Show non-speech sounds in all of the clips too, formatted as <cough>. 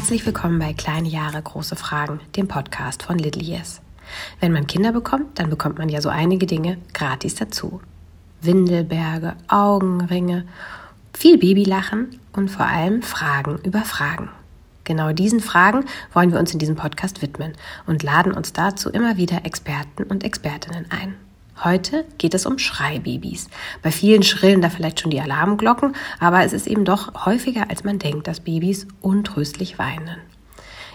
Herzlich willkommen bei Kleine Jahre, große Fragen, dem Podcast von Little Yes. Wenn man Kinder bekommt, dann bekommt man ja so einige Dinge gratis dazu. Windelberge, Augenringe, viel Babylachen und vor allem Fragen über Fragen. Genau diesen Fragen wollen wir uns in diesem Podcast widmen und laden uns dazu immer wieder Experten und Expertinnen ein. Heute geht es um Schreibabys. Bei vielen schrillen da vielleicht schon die Alarmglocken, aber es ist eben doch häufiger, als man denkt, dass Babys untröstlich weinen.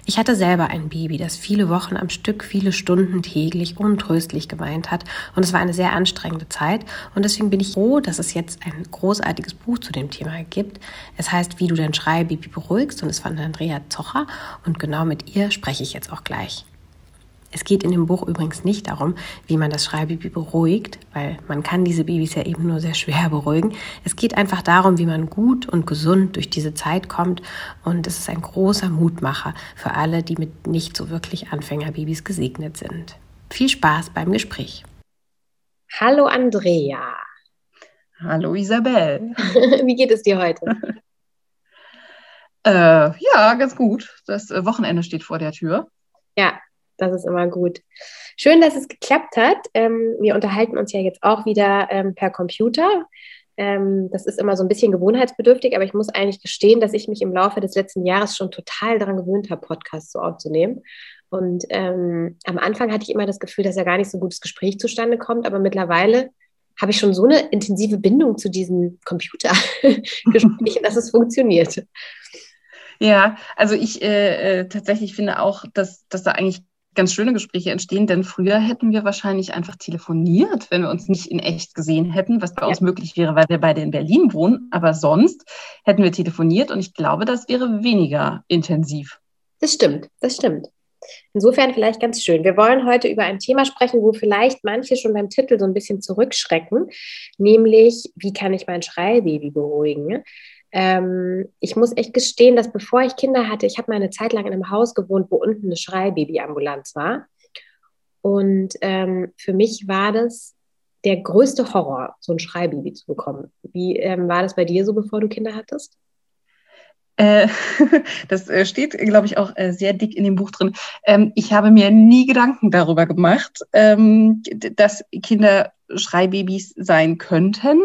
Ich hatte selber ein Baby, das viele Wochen am Stück, viele Stunden täglich untröstlich geweint hat. Und es war eine sehr anstrengende Zeit. Und deswegen bin ich froh, dass es jetzt ein großartiges Buch zu dem Thema gibt. Es heißt, wie du dein Schreibaby beruhigst. Und es von Andrea Zocher. Und genau mit ihr spreche ich jetzt auch gleich. Es geht in dem Buch übrigens nicht darum, wie man das Schreibaby beruhigt, weil man kann diese Babys ja eben nur sehr schwer beruhigen. Es geht einfach darum, wie man gut und gesund durch diese Zeit kommt und es ist ein großer Mutmacher für alle, die mit nicht so wirklich Anfängerbabys gesegnet sind. Viel Spaß beim Gespräch. Hallo Andrea. Hallo Isabel. <laughs> wie geht es dir heute? äh, ja, ganz gut. Das äh, Wochenende steht vor der Tür. Ja, das ist immer gut. Schön, dass es geklappt hat. Ähm, wir unterhalten uns ja jetzt auch wieder ähm, per Computer. Ähm, das ist immer so ein bisschen gewohnheitsbedürftig, aber ich muss eigentlich gestehen, dass ich mich im Laufe des letzten Jahres schon total daran gewöhnt habe, Podcasts so aufzunehmen. Und ähm, am Anfang hatte ich immer das Gefühl, dass ja gar nicht so ein gutes Gespräch zustande kommt, aber mittlerweile habe ich schon so eine intensive Bindung zu diesem Computergespräch, <laughs> dass es funktioniert. Ja, also ich äh, äh, tatsächlich finde auch, dass, dass da eigentlich ganz schöne Gespräche entstehen, denn früher hätten wir wahrscheinlich einfach telefoniert, wenn wir uns nicht in echt gesehen hätten, was bei ja. uns möglich wäre, weil wir beide in Berlin wohnen. Aber sonst hätten wir telefoniert und ich glaube, das wäre weniger intensiv. Das stimmt, das stimmt. Insofern vielleicht ganz schön. Wir wollen heute über ein Thema sprechen, wo vielleicht manche schon beim Titel so ein bisschen zurückschrecken, nämlich wie kann ich mein Schreibaby beruhigen? Ähm, ich muss echt gestehen, dass bevor ich Kinder hatte, ich habe mal eine Zeit lang in einem Haus gewohnt, wo unten eine Schreibabyambulanz war. Und ähm, für mich war das der größte Horror, so ein Schreibaby zu bekommen. Wie ähm, war das bei dir so, bevor du Kinder hattest? Äh, <laughs> das äh, steht, glaube ich, auch äh, sehr dick in dem Buch drin. Ähm, ich habe mir nie Gedanken darüber gemacht, ähm, dass Kinder Schreibabys sein könnten.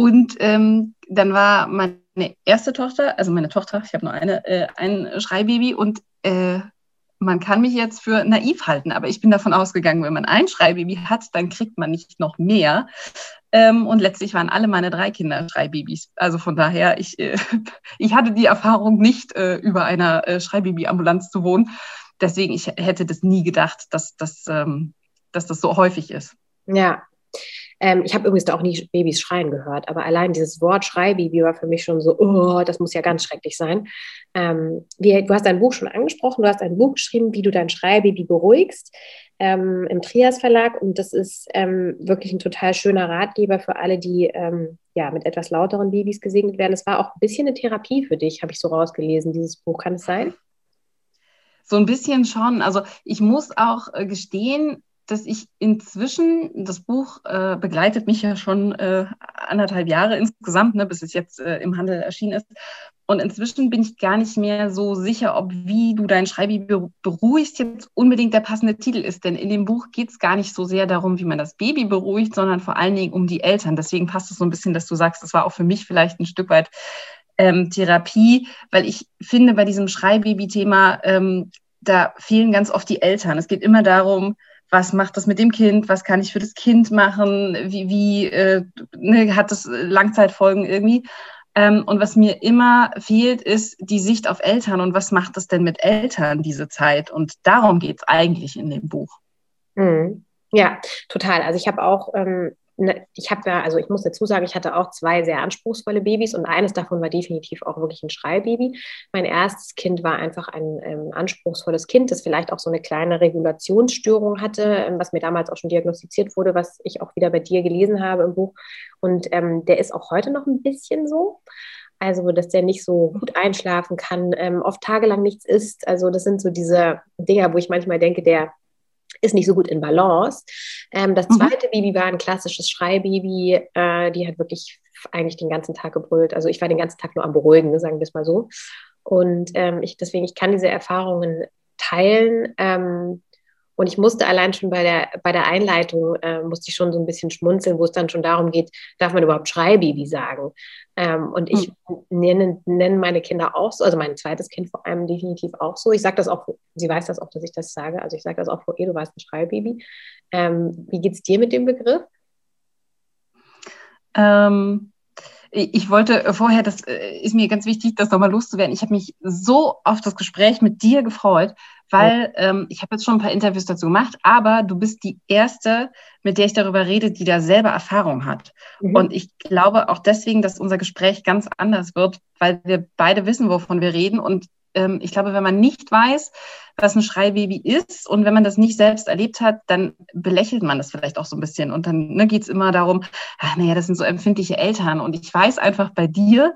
Und ähm, dann war meine erste Tochter, also meine Tochter, ich habe nur eine, äh, ein Schreibaby und äh, man kann mich jetzt für naiv halten, aber ich bin davon ausgegangen, wenn man ein Schreibaby hat, dann kriegt man nicht noch mehr. Ähm, und letztlich waren alle meine drei Kinder Schreibabys. Also von daher, ich, äh, <laughs> ich hatte die Erfahrung nicht, äh, über einer äh, Schreibaby-Ambulanz zu wohnen. Deswegen, ich hätte das nie gedacht, dass, dass, ähm, dass das so häufig ist. Ja, ähm, ich habe übrigens da auch nie Babys schreien gehört, aber allein dieses Wort Schreibaby war für mich schon so, oh, das muss ja ganz schrecklich sein. Ähm, wie, du hast dein Buch schon angesprochen, du hast ein Buch geschrieben, wie du dein Schreibaby beruhigst. Ähm, im Trias Verlag und das ist ähm, wirklich ein total schöner Ratgeber für alle, die ähm, ja mit etwas lauteren Babys gesegnet werden. Es war auch ein bisschen eine Therapie für dich, habe ich so rausgelesen, dieses Buch. Kann es sein? So ein bisschen schon. Also ich muss auch äh, gestehen, dass ich inzwischen, das Buch äh, begleitet mich ja schon äh, anderthalb Jahre insgesamt, ne, bis es jetzt äh, im Handel erschienen ist. Und inzwischen bin ich gar nicht mehr so sicher, ob wie du dein Schreibaby beruhigst jetzt unbedingt der passende Titel ist. Denn in dem Buch geht es gar nicht so sehr darum, wie man das Baby beruhigt, sondern vor allen Dingen um die Eltern. Deswegen passt es so ein bisschen, dass du sagst, das war auch für mich vielleicht ein Stück weit ähm, Therapie, weil ich finde, bei diesem Schreibaby-Thema, ähm, da fehlen ganz oft die Eltern. Es geht immer darum, was macht das mit dem Kind, was kann ich für das Kind machen, wie, wie äh, ne, hat das Langzeitfolgen irgendwie. Ähm, und was mir immer fehlt, ist die Sicht auf Eltern und was macht das denn mit Eltern diese Zeit? Und darum geht es eigentlich in dem Buch. Mhm. Ja, total. Also ich habe auch ähm, ich habe ja, also ich muss dazu sagen, ich hatte auch zwei sehr anspruchsvolle Babys und eines davon war definitiv auch wirklich ein Schreibaby. Mein erstes Kind war einfach ein ähm, anspruchsvolles Kind, das vielleicht auch so eine kleine Regulationsstörung hatte, ähm, was mir damals auch schon diagnostiziert wurde, was ich auch wieder bei dir gelesen habe im Buch. Und ähm, der ist auch heute noch ein bisschen so. Also, dass der nicht so gut einschlafen kann, ähm, oft tagelang nichts isst. Also, das sind so diese Dinger, wo ich manchmal denke, der ist nicht so gut in Balance. Ähm, das mhm. zweite mhm. Baby war ein klassisches Schreibaby. Äh, die hat wirklich eigentlich den ganzen Tag gebrüllt. Also ich war den ganzen Tag nur am Beruhigen, sagen wir es mal so. Und ähm, ich, deswegen, ich kann diese Erfahrungen teilen. Ähm, und ich musste allein schon bei der, bei der Einleitung, äh, musste ich schon so ein bisschen schmunzeln, wo es dann schon darum geht, darf man überhaupt Schreibaby sagen? Ähm, und ich mhm. nenne, nenne meine Kinder auch so, also mein zweites Kind vor allem definitiv auch so. Ich sage das auch, sie weiß das auch, dass ich das sage. Also ich sage das auch vor ihr, du warst ein Schreibaby. Ähm, wie geht es dir mit dem Begriff? Ähm, ich wollte vorher, das äh, ist mir ganz wichtig, das nochmal loszuwerden. Ich habe mich so auf das Gespräch mit dir gefreut, weil ähm, ich habe jetzt schon ein paar Interviews dazu gemacht, aber du bist die erste, mit der ich darüber rede, die da selber Erfahrung hat. Mhm. Und ich glaube auch deswegen, dass unser Gespräch ganz anders wird, weil wir beide wissen, wovon wir reden und ähm, ich glaube, wenn man nicht weiß, was ein Schreibaby ist und wenn man das nicht selbst erlebt hat, dann belächelt man das vielleicht auch so ein bisschen. Und dann ne, geht es immer darum, ach, naja, das sind so empfindliche Eltern. Und ich weiß einfach bei dir,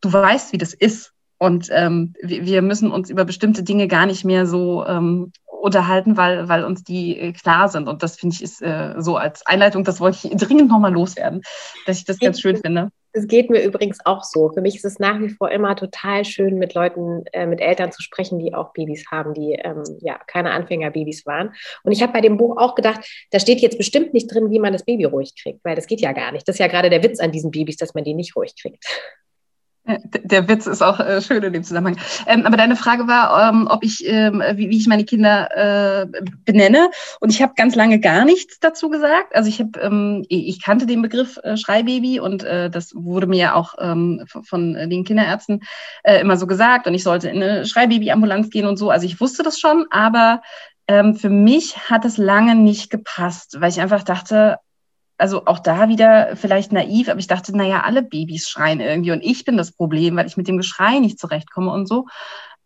du weißt, wie das ist. Und ähm, wir, müssen uns über bestimmte Dinge gar nicht mehr so ähm, unterhalten, weil, weil uns die äh, klar sind. Und das finde ich ist äh, so als Einleitung, das wollte ich dringend nochmal loswerden, dass ich das ganz schön finde. Es geht mir übrigens auch so. Für mich ist es nach wie vor immer total schön, mit Leuten, äh, mit Eltern zu sprechen, die auch Babys haben, die ähm, ja keine Anfängerbabys waren. Und ich habe bei dem Buch auch gedacht, da steht jetzt bestimmt nicht drin, wie man das Baby ruhig kriegt, weil das geht ja gar nicht. Das ist ja gerade der Witz an diesen Babys, dass man die nicht ruhig kriegt. <laughs> Der Witz ist auch äh, schön in dem Zusammenhang. Ähm, aber deine Frage war, ähm, ob ich, ähm, wie, wie, ich meine Kinder äh, benenne. Und ich habe ganz lange gar nichts dazu gesagt. Also ich habe, ähm, ich kannte den Begriff äh, Schreibaby und äh, das wurde mir auch ähm, von den Kinderärzten äh, immer so gesagt. Und ich sollte in eine Schreibabyambulanz gehen und so. Also ich wusste das schon, aber ähm, für mich hat es lange nicht gepasst, weil ich einfach dachte, also auch da wieder vielleicht naiv, aber ich dachte, naja, alle Babys schreien irgendwie und ich bin das Problem, weil ich mit dem Geschrei nicht zurechtkomme und so.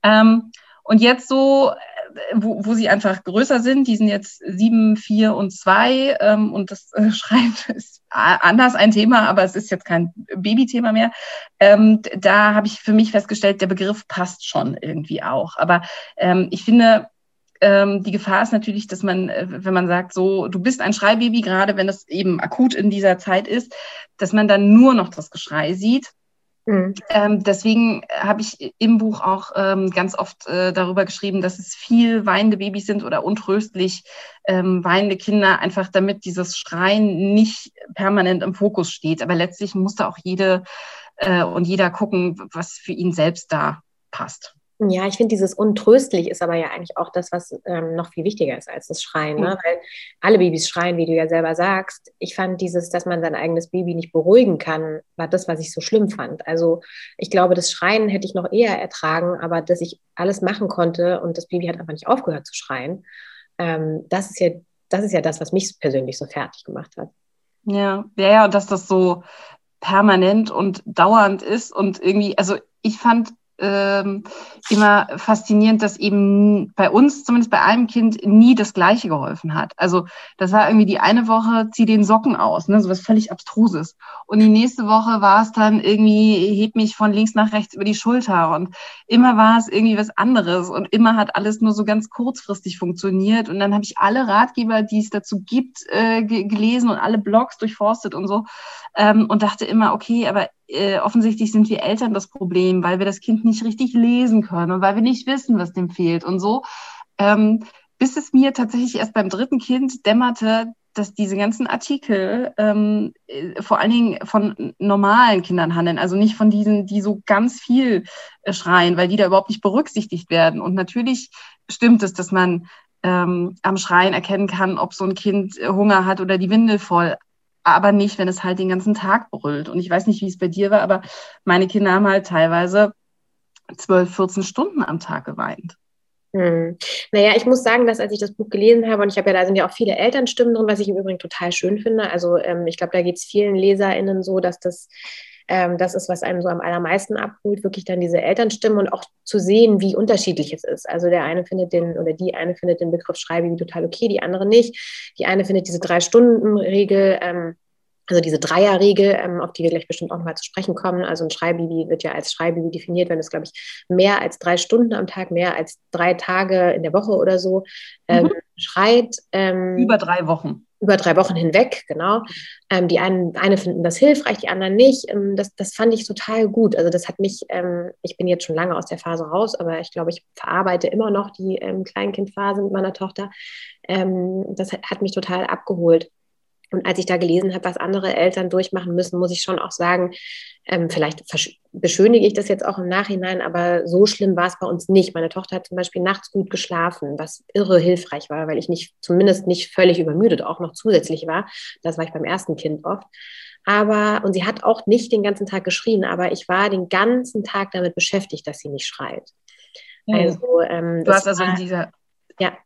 Ähm, und jetzt so, äh, wo, wo sie einfach größer sind, die sind jetzt sieben, vier und zwei ähm, und das äh, <laughs> Schreien ist anders ein Thema, aber es ist jetzt kein Babythema mehr. Ähm, da habe ich für mich festgestellt, der Begriff passt schon irgendwie auch. Aber ähm, ich finde, ähm, die Gefahr ist natürlich, dass man, äh, wenn man sagt, so, du bist ein Schreibaby, gerade wenn es eben akut in dieser Zeit ist, dass man dann nur noch das Geschrei sieht. Mhm. Ähm, deswegen habe ich im Buch auch ähm, ganz oft äh, darüber geschrieben, dass es viel weinende Babys sind oder untröstlich ähm, weinende Kinder, einfach damit dieses Schreien nicht permanent im Fokus steht. Aber letztlich muss da auch jede äh, und jeder gucken, was für ihn selbst da passt. Ja, ich finde, dieses untröstlich ist aber ja eigentlich auch das, was ähm, noch viel wichtiger ist als das Schreien. Ne? Weil alle Babys schreien, wie du ja selber sagst. Ich fand dieses, dass man sein eigenes Baby nicht beruhigen kann, war das, was ich so schlimm fand. Also ich glaube, das Schreien hätte ich noch eher ertragen, aber dass ich alles machen konnte und das Baby hat einfach nicht aufgehört zu schreien, ähm, das, ist ja, das ist ja das, was mich persönlich so fertig gemacht hat. Ja, ja, ja, und dass das so permanent und dauernd ist und irgendwie, also ich fand ähm, immer faszinierend, dass eben bei uns, zumindest bei einem Kind, nie das Gleiche geholfen hat. Also das war irgendwie die eine Woche, zieh den Socken aus, ne, so was völlig Abstruses. Und die nächste Woche war es dann irgendwie, heb mich von links nach rechts über die Schulter. Und immer war es irgendwie was anderes. Und immer hat alles nur so ganz kurzfristig funktioniert. Und dann habe ich alle Ratgeber, die es dazu gibt, äh, gelesen und alle Blogs durchforstet und so. Ähm, und dachte immer, okay, aber äh, offensichtlich sind wir Eltern das Problem, weil wir das Kind nicht richtig lesen können und weil wir nicht wissen, was dem fehlt und so. Ähm, bis es mir tatsächlich erst beim dritten Kind dämmerte, dass diese ganzen Artikel ähm, äh, vor allen Dingen von normalen Kindern handeln, also nicht von diesen, die so ganz viel äh, schreien, weil die da überhaupt nicht berücksichtigt werden. Und natürlich stimmt es, dass man ähm, am Schreien erkennen kann, ob so ein Kind äh, Hunger hat oder die Windel voll aber nicht, wenn es halt den ganzen Tag brüllt. Und ich weiß nicht, wie es bei dir war, aber meine Kinder haben halt teilweise 12, 14 Stunden am Tag geweint. Hm. Naja, ich muss sagen, dass als ich das Buch gelesen habe, und ich habe ja, da sind ja auch viele Elternstimmen drin, was ich im Übrigen total schön finde. Also ähm, ich glaube, da geht es vielen LeserInnen so, dass das ähm, das ist, was einem so am allermeisten abholt, wirklich dann diese Elternstimmen und auch zu sehen, wie unterschiedlich es ist. Also der eine findet den oder die eine findet den Begriff Schreibaby total okay, die andere nicht. Die eine findet diese Drei-Stunden-Regel ähm, also diese Dreierregel, ähm, auf die wir gleich bestimmt auch nochmal zu sprechen kommen. Also ein Schreibaby wird ja als Schreibaby definiert, wenn es, glaube ich, mehr als drei Stunden am Tag, mehr als drei Tage in der Woche oder so ähm, mhm. Schreit. Ähm, über drei Wochen. Über drei Wochen hinweg, genau. Ähm, die einen eine finden das hilfreich, die anderen nicht. Ähm, das, das fand ich total gut. Also das hat mich, ähm, ich bin jetzt schon lange aus der Phase raus, aber ich glaube, ich verarbeite immer noch die ähm, Kleinkindphase mit meiner Tochter. Ähm, das hat, hat mich total abgeholt. Und als ich da gelesen habe, was andere Eltern durchmachen müssen, muss ich schon auch sagen, ähm, vielleicht beschönige ich das jetzt auch im Nachhinein, aber so schlimm war es bei uns nicht. Meine Tochter hat zum Beispiel nachts gut geschlafen, was irre hilfreich war, weil ich nicht, zumindest nicht völlig übermüdet auch noch zusätzlich war. Das war ich beim ersten Kind oft. Aber, und sie hat auch nicht den ganzen Tag geschrien, aber ich war den ganzen Tag damit beschäftigt, dass sie nicht schreit. Also, ähm, du hast also in dieser, ja.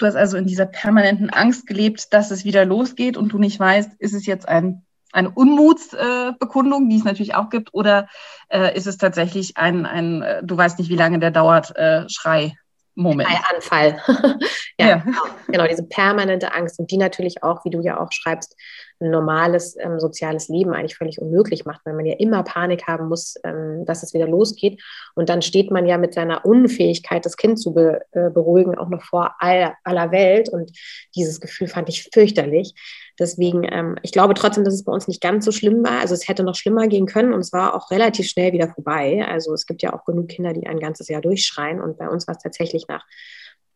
Du hast also in dieser permanenten Angst gelebt, dass es wieder losgeht und du nicht weißt, ist es jetzt ein, eine Unmutsbekundung, die es natürlich auch gibt, oder äh, ist es tatsächlich ein, ein äh, du weißt nicht, wie lange der dauert, äh, Schrei? Moment. Anfall. <laughs> ja, ja. Genau. genau, diese permanente Angst und die natürlich auch, wie du ja auch schreibst, ein normales ähm, soziales Leben eigentlich völlig unmöglich macht, weil man ja immer Panik haben muss, ähm, dass es wieder losgeht. Und dann steht man ja mit seiner Unfähigkeit, das Kind zu be äh, beruhigen, auch noch vor all, aller Welt. Und dieses Gefühl fand ich fürchterlich. Deswegen, ähm, ich glaube trotzdem, dass es bei uns nicht ganz so schlimm war. Also es hätte noch schlimmer gehen können und es war auch relativ schnell wieder vorbei. Also es gibt ja auch genug Kinder, die ein ganzes Jahr durchschreien. Und bei uns war es tatsächlich nach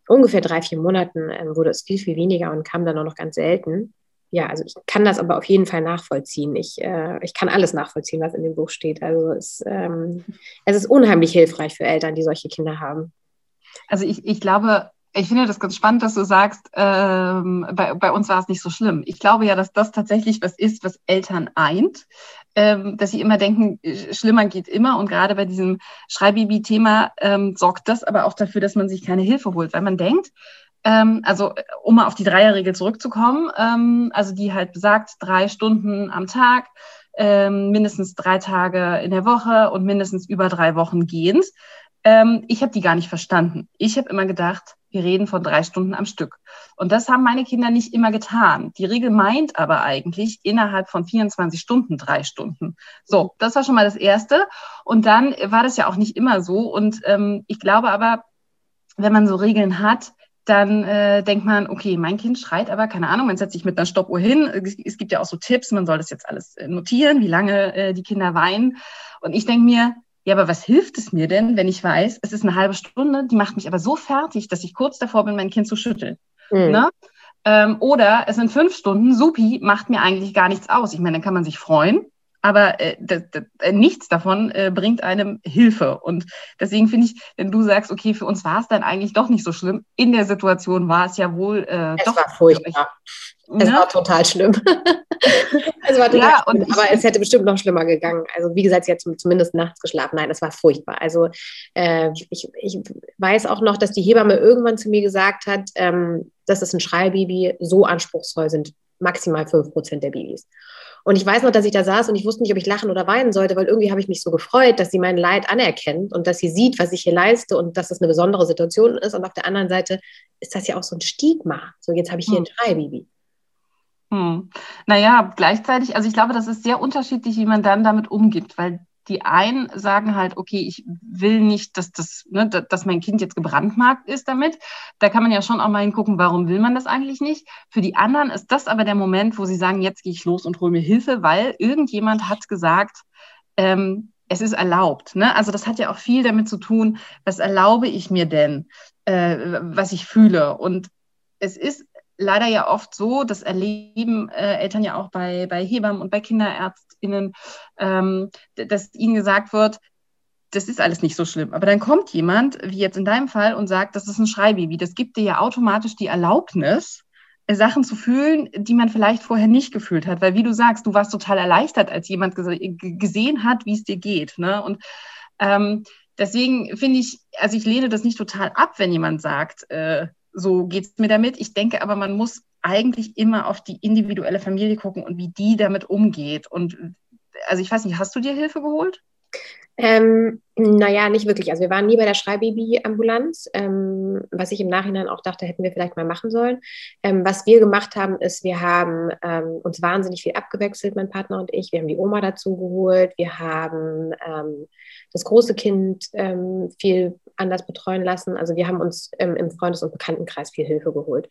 ungefähr drei, vier Monaten ähm, wurde es viel, viel weniger und kam dann auch noch ganz selten ja, also ich kann das aber auf jeden Fall nachvollziehen. Ich, äh, ich kann alles nachvollziehen, was in dem Buch steht. Also es, ähm, es ist unheimlich hilfreich für Eltern, die solche Kinder haben. Also ich, ich glaube, ich finde das ganz spannend, dass du sagst, ähm, bei, bei uns war es nicht so schlimm. Ich glaube ja, dass das tatsächlich was ist, was Eltern eint, ähm, dass sie immer denken, schlimmer geht immer. Und gerade bei diesem Schreibibi-Thema ähm, sorgt das aber auch dafür, dass man sich keine Hilfe holt, weil man denkt, ähm, also um mal auf die Dreierregel zurückzukommen, ähm, also die halt besagt, drei Stunden am Tag, ähm, mindestens drei Tage in der Woche und mindestens über drei Wochen gehend. Ähm, ich habe die gar nicht verstanden. Ich habe immer gedacht, wir reden von drei Stunden am Stück. Und das haben meine Kinder nicht immer getan. Die Regel meint aber eigentlich innerhalb von 24 Stunden drei Stunden. So, das war schon mal das Erste. Und dann war das ja auch nicht immer so. Und ähm, ich glaube aber, wenn man so Regeln hat, dann äh, denkt man, okay, mein Kind schreit aber, keine Ahnung, man setzt sich mit einer Stoppuhr hin. Es gibt ja auch so Tipps, man soll das jetzt alles äh, notieren, wie lange äh, die Kinder weinen. Und ich denke mir, ja, aber was hilft es mir denn, wenn ich weiß, es ist eine halbe Stunde, die macht mich aber so fertig, dass ich kurz davor bin, mein Kind zu schütteln. Mhm. Ne? Ähm, oder es sind fünf Stunden, supi, macht mir eigentlich gar nichts aus. Ich meine, dann kann man sich freuen, aber äh, das, das, äh, nichts davon äh, bringt einem Hilfe. Und deswegen finde ich, wenn du sagst, okay, für uns war es dann eigentlich doch nicht so schlimm, in der Situation war es ja wohl äh, es doch. War furchtbar. Es ne? war total schlimm. <laughs> es war total ja, schlimm, aber es hätte bestimmt noch schlimmer gegangen. Also wie gesagt, sie hat zumindest nachts geschlafen. Nein, es war furchtbar. Also äh, ich, ich weiß auch noch, dass die Hebamme irgendwann zu mir gesagt hat, ähm, dass es ein Schreibaby so anspruchsvoll sind, maximal 5% der Babys. Und ich weiß noch, dass ich da saß und ich wusste nicht, ob ich lachen oder weinen sollte, weil irgendwie habe ich mich so gefreut, dass sie mein Leid anerkennt und dass sie sieht, was ich hier leiste und dass das eine besondere Situation ist. Und auf der anderen Seite ist das ja auch so ein Stigma. So, jetzt habe ich hier hm. ein Schreibaby. Hm. Naja, gleichzeitig, also ich glaube, das ist sehr unterschiedlich, wie man dann damit umgeht, weil die einen sagen halt, okay, ich will nicht, dass das, ne, dass mein Kind jetzt gebrandmarkt ist damit. Da kann man ja schon auch mal hingucken, warum will man das eigentlich nicht. Für die anderen ist das aber der Moment, wo sie sagen, jetzt gehe ich los und hole mir Hilfe, weil irgendjemand hat gesagt, ähm, es ist erlaubt. Ne? Also das hat ja auch viel damit zu tun, was erlaube ich mir denn, äh, was ich fühle. Und es ist leider ja oft so, das erleben äh, Eltern ja auch bei, bei Hebammen und bei KinderärztInnen, ähm, dass ihnen gesagt wird, das ist alles nicht so schlimm. Aber dann kommt jemand, wie jetzt in deinem Fall, und sagt, das ist ein Schreibaby. Das gibt dir ja automatisch die Erlaubnis, äh, Sachen zu fühlen, die man vielleicht vorher nicht gefühlt hat. Weil wie du sagst, du warst total erleichtert, als jemand gesehen hat, wie es dir geht. Ne? Und ähm, deswegen finde ich, also ich lehne das nicht total ab, wenn jemand sagt, äh, so geht es mir damit. Ich denke aber, man muss eigentlich immer auf die individuelle Familie gucken und wie die damit umgeht. Und also ich weiß nicht, hast du dir Hilfe geholt? Ähm, naja, nicht wirklich. Also wir waren nie bei der Schreibaby-Ambulanz. Ähm, was ich im Nachhinein auch dachte, hätten wir vielleicht mal machen sollen. Ähm, was wir gemacht haben, ist, wir haben ähm, uns wahnsinnig viel abgewechselt, mein Partner und ich. Wir haben die Oma dazu geholt. Wir haben ähm, das große Kind ähm, viel anders betreuen lassen. Also wir haben uns ähm, im Freundes- und Bekanntenkreis viel Hilfe geholt.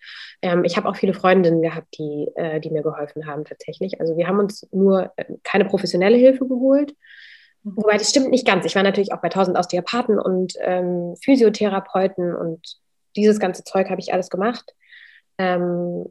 ich habe auch viele Freundinnen gehabt, die, äh, die mir geholfen haben tatsächlich. Also wir haben uns nur äh, keine professionelle Hilfe geholt. Mhm. Wobei das stimmt nicht ganz. Ich war natürlich auch bei 1000 Osteopathen und ähm, Physiotherapeuten und dieses ganze Zeug habe ich alles gemacht. Ähm,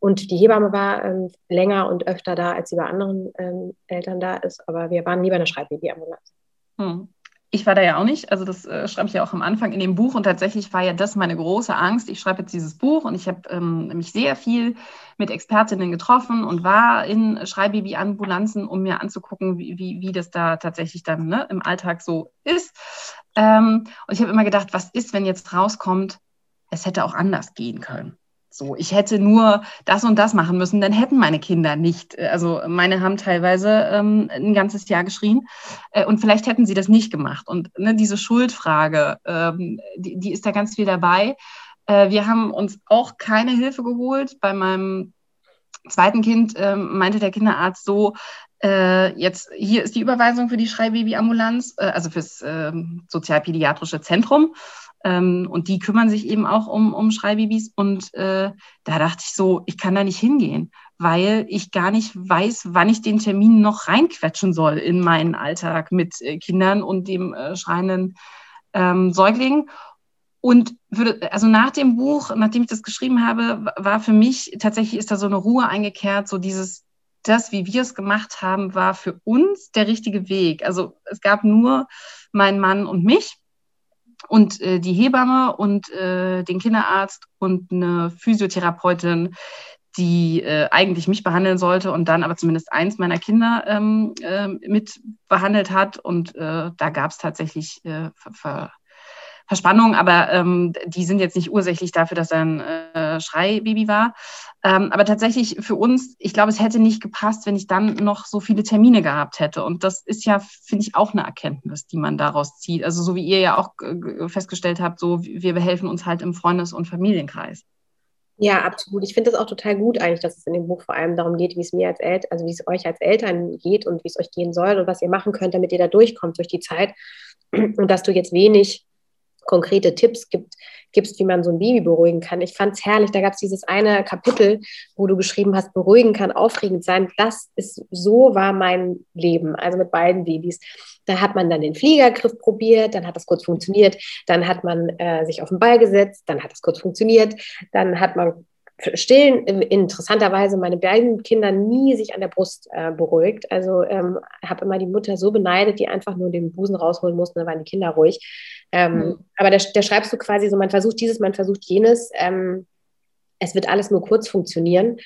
und die Hebamme war ähm, länger und öfter da, als sie bei anderen ähm, Eltern da ist. Aber wir waren nie bei einer Schreibbabyambulanz. Hm ich war da ja auch nicht, also das äh, schreibe ich ja auch am Anfang in dem Buch und tatsächlich war ja das meine große Angst. Ich schreibe jetzt dieses Buch und ich habe ähm, mich sehr viel mit Expertinnen getroffen und war in Schreibbaby-Ambulanzen, um mir anzugucken, wie, wie, wie das da tatsächlich dann ne, im Alltag so ist. Ähm, und ich habe immer gedacht, was ist, wenn jetzt rauskommt, es hätte auch anders gehen können. So, ich hätte nur das und das machen müssen, dann hätten meine Kinder nicht. Äh, also meine haben teilweise ähm, ein ganzes Jahr geschrien äh, und vielleicht hätten sie das nicht gemacht. Und ne, diese Schuldfrage, ähm, die, die, ist da ganz viel dabei. Äh, wir haben uns auch keine Hilfe geholt. Bei meinem zweiten Kind äh, meinte der Kinderarzt so, äh, jetzt hier ist die Überweisung für die Schreibabyambulanz, äh, also fürs ähm, sozialpädiatrische Zentrum. Ähm, und die kümmern sich eben auch um, um Schreibabys. Und äh, da dachte ich so, ich kann da nicht hingehen, weil ich gar nicht weiß, wann ich den Termin noch reinquetschen soll in meinen Alltag mit äh, Kindern und dem äh, schreienden ähm, Säugling. Und würde, also nach dem Buch, nachdem ich das geschrieben habe, war für mich tatsächlich ist da so eine Ruhe eingekehrt, so dieses, das, wie wir es gemacht haben, war für uns der richtige Weg. Also es gab nur meinen Mann und mich und äh, die Hebamme und äh, den Kinderarzt und eine Physiotherapeutin, die äh, eigentlich mich behandeln sollte und dann aber zumindest eins meiner Kinder ähm, äh, mit behandelt hat. Und äh, da gab es tatsächlich äh, Ver Verspannungen, aber ähm, die sind jetzt nicht ursächlich dafür, dass er ein äh, Schreibaby war. Ähm, aber tatsächlich für uns, ich glaube, es hätte nicht gepasst, wenn ich dann noch so viele Termine gehabt hätte. Und das ist ja, finde ich, auch eine Erkenntnis, die man daraus zieht. Also so wie ihr ja auch äh, festgestellt habt, so wir behelfen uns halt im Freundes- und Familienkreis. Ja, absolut. Ich finde es auch total gut eigentlich, dass es in dem Buch vor allem darum geht, wie es mir als Eltern, also wie es euch als Eltern geht und wie es euch gehen soll und was ihr machen könnt, damit ihr da durchkommt durch die Zeit. Und dass du jetzt wenig konkrete Tipps gibt, gibst, wie man so ein Baby beruhigen kann. Ich fand es herrlich, da gab es dieses eine Kapitel, wo du geschrieben hast, beruhigen kann aufregend sein. Das ist, so war mein Leben, also mit beiden Babys. Da hat man dann den Fliegergriff probiert, dann hat das kurz funktioniert, dann hat man äh, sich auf den Ball gesetzt, dann hat das kurz funktioniert, dann hat man stillen interessanterweise meine beiden Kinder nie sich an der Brust äh, beruhigt. Also ähm, habe immer die Mutter so beneidet, die einfach nur den Busen rausholen musste, dann waren die Kinder ruhig. Ähm, mhm. Aber da, da, schreibst du quasi so, man versucht dieses, man versucht jenes. Ähm, es wird alles nur kurz funktionieren.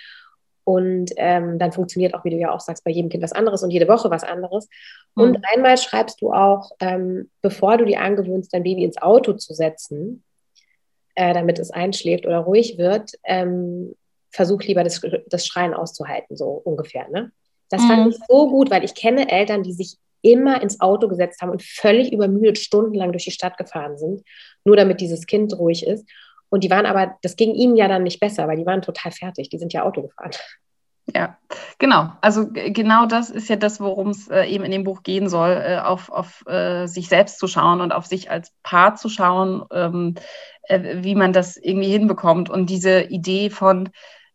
Und ähm, dann funktioniert auch, wie du ja auch sagst, bei jedem Kind was anderes und jede Woche was anderes. Mhm. Und einmal schreibst du auch, ähm, bevor du dir angewöhnst, dein Baby ins Auto zu setzen, äh, damit es einschläft oder ruhig wird, ähm, versuch lieber das, das Schreien auszuhalten, so ungefähr. Ne? Das mhm. fand ich so gut, weil ich kenne Eltern, die sich immer ins Auto gesetzt haben und völlig übermüdet stundenlang durch die Stadt gefahren sind, nur damit dieses Kind ruhig ist. Und die waren aber, das ging ihnen ja dann nicht besser, weil die waren total fertig, die sind ja Auto gefahren. Ja, genau. Also genau das ist ja das, worum es äh, eben in dem Buch gehen soll, äh, auf, auf äh, sich selbst zu schauen und auf sich als Paar zu schauen, ähm, äh, wie man das irgendwie hinbekommt. Und diese Idee von,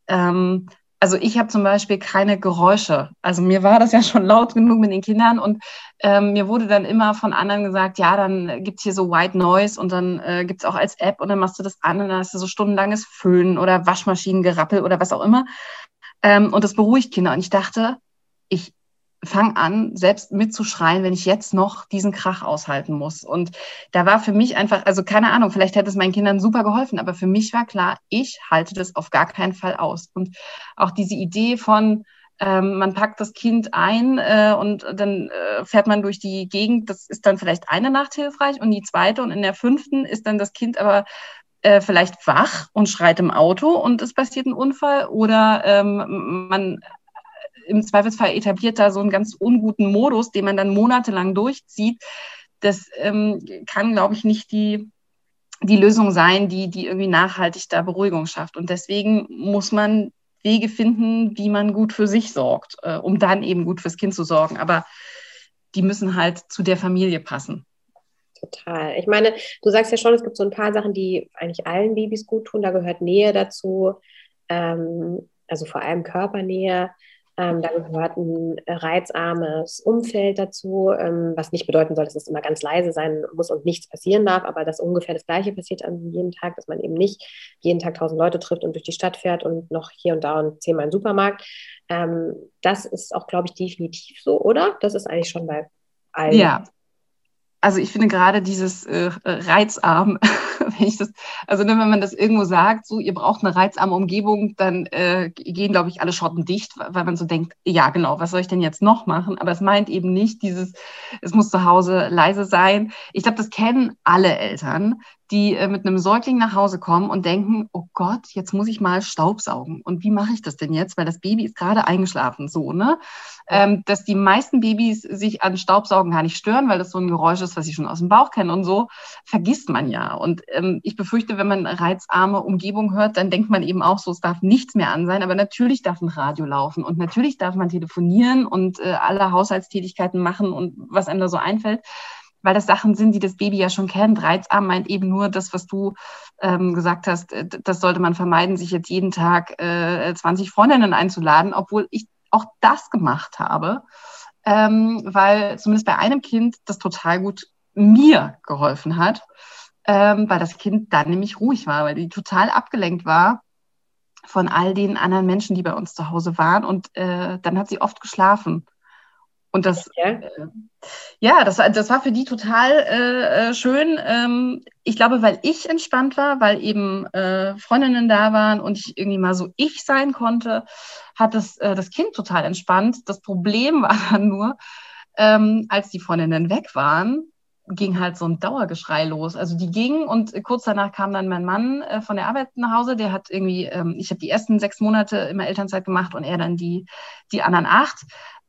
ähm, also ich habe zum Beispiel keine Geräusche. Also mir war das ja schon laut genug mit den Kindern und ähm, mir wurde dann immer von anderen gesagt, ja, dann gibt es hier so White Noise und dann äh, gibt es auch als App und dann machst du das an und dann hast du so stundenlanges Föhnen oder Waschmaschinengerappel oder was auch immer. Ähm, und das beruhigt Kinder. Und ich dachte, ich fange an, selbst mitzuschreien, wenn ich jetzt noch diesen Krach aushalten muss. Und da war für mich einfach, also keine Ahnung, vielleicht hätte es meinen Kindern super geholfen, aber für mich war klar, ich halte das auf gar keinen Fall aus. Und auch diese Idee von, ähm, man packt das Kind ein äh, und dann äh, fährt man durch die Gegend, das ist dann vielleicht eine Nacht hilfreich und die zweite und in der fünften ist dann das Kind aber äh, vielleicht wach und schreit im Auto und es passiert ein Unfall oder ähm, man im Zweifelsfall etabliert da so einen ganz unguten Modus, den man dann monatelang durchzieht. Das ähm, kann, glaube ich, nicht die die Lösung sein, die, die irgendwie nachhaltig da Beruhigung schafft. Und deswegen muss man Wege finden, wie man gut für sich sorgt, äh, um dann eben gut fürs Kind zu sorgen. Aber die müssen halt zu der Familie passen. Total. Ich meine, du sagst ja schon, es gibt so ein paar Sachen, die eigentlich allen Babys gut tun. Da gehört Nähe dazu, ähm, also vor allem Körpernähe. Ähm, da gehört ein reizarmes Umfeld dazu, ähm, was nicht bedeuten soll, dass es immer ganz leise sein muss und nichts passieren darf, aber dass ungefähr das Gleiche passiert an jedem Tag, dass man eben nicht jeden Tag tausend Leute trifft und durch die Stadt fährt und noch hier und da und zehnmal im Supermarkt. Ähm, das ist auch, glaube ich, definitiv so, oder? Das ist eigentlich schon bei allen. Ja, also ich finde gerade dieses äh, reizarm, <laughs> wenn ich das, also ne, wenn man das irgendwo sagt, so ihr braucht eine reizarme Umgebung, dann äh, gehen, glaube ich, alle Schotten dicht, weil man so denkt, ja genau, was soll ich denn jetzt noch machen? Aber es meint eben nicht dieses, es muss zu Hause leise sein. Ich glaube, das kennen alle Eltern, die äh, mit einem Säugling nach Hause kommen und denken, oh Gott, jetzt muss ich mal Staubsaugen. Und wie mache ich das denn jetzt? Weil das Baby ist gerade eingeschlafen, so, ne? Ähm, dass die meisten Babys sich an Staubsaugen gar nicht stören, weil das so ein Geräusch ist, was sie schon aus dem Bauch kennen und so, vergisst man ja. Und ähm, ich befürchte, wenn man reizarme Umgebung hört, dann denkt man eben auch so, es darf nichts mehr an sein. Aber natürlich darf ein Radio laufen und natürlich darf man telefonieren und äh, alle Haushaltstätigkeiten machen und was einem da so einfällt weil das Sachen sind, die das Baby ja schon kennt. Reizarm meint eben nur das, was du ähm, gesagt hast, äh, das sollte man vermeiden, sich jetzt jeden Tag äh, 20 Freundinnen einzuladen, obwohl ich auch das gemacht habe, ähm, weil zumindest bei einem Kind das total gut mir geholfen hat, ähm, weil das Kind dann nämlich ruhig war, weil die total abgelenkt war von all den anderen Menschen, die bei uns zu Hause waren. Und äh, dann hat sie oft geschlafen. Und das, äh, ja, das, das war für die total äh, äh, schön. Ähm, ich glaube, weil ich entspannt war, weil eben äh, Freundinnen da waren und ich irgendwie mal so ich sein konnte, hat das, äh, das Kind total entspannt. Das Problem <laughs> war dann nur, ähm, als die Freundinnen weg waren, ging halt so ein Dauergeschrei los. Also die gingen und kurz danach kam dann mein Mann äh, von der Arbeit nach Hause. Der hat irgendwie, ähm, ich habe die ersten sechs Monate immer Elternzeit gemacht und er dann die, die anderen acht.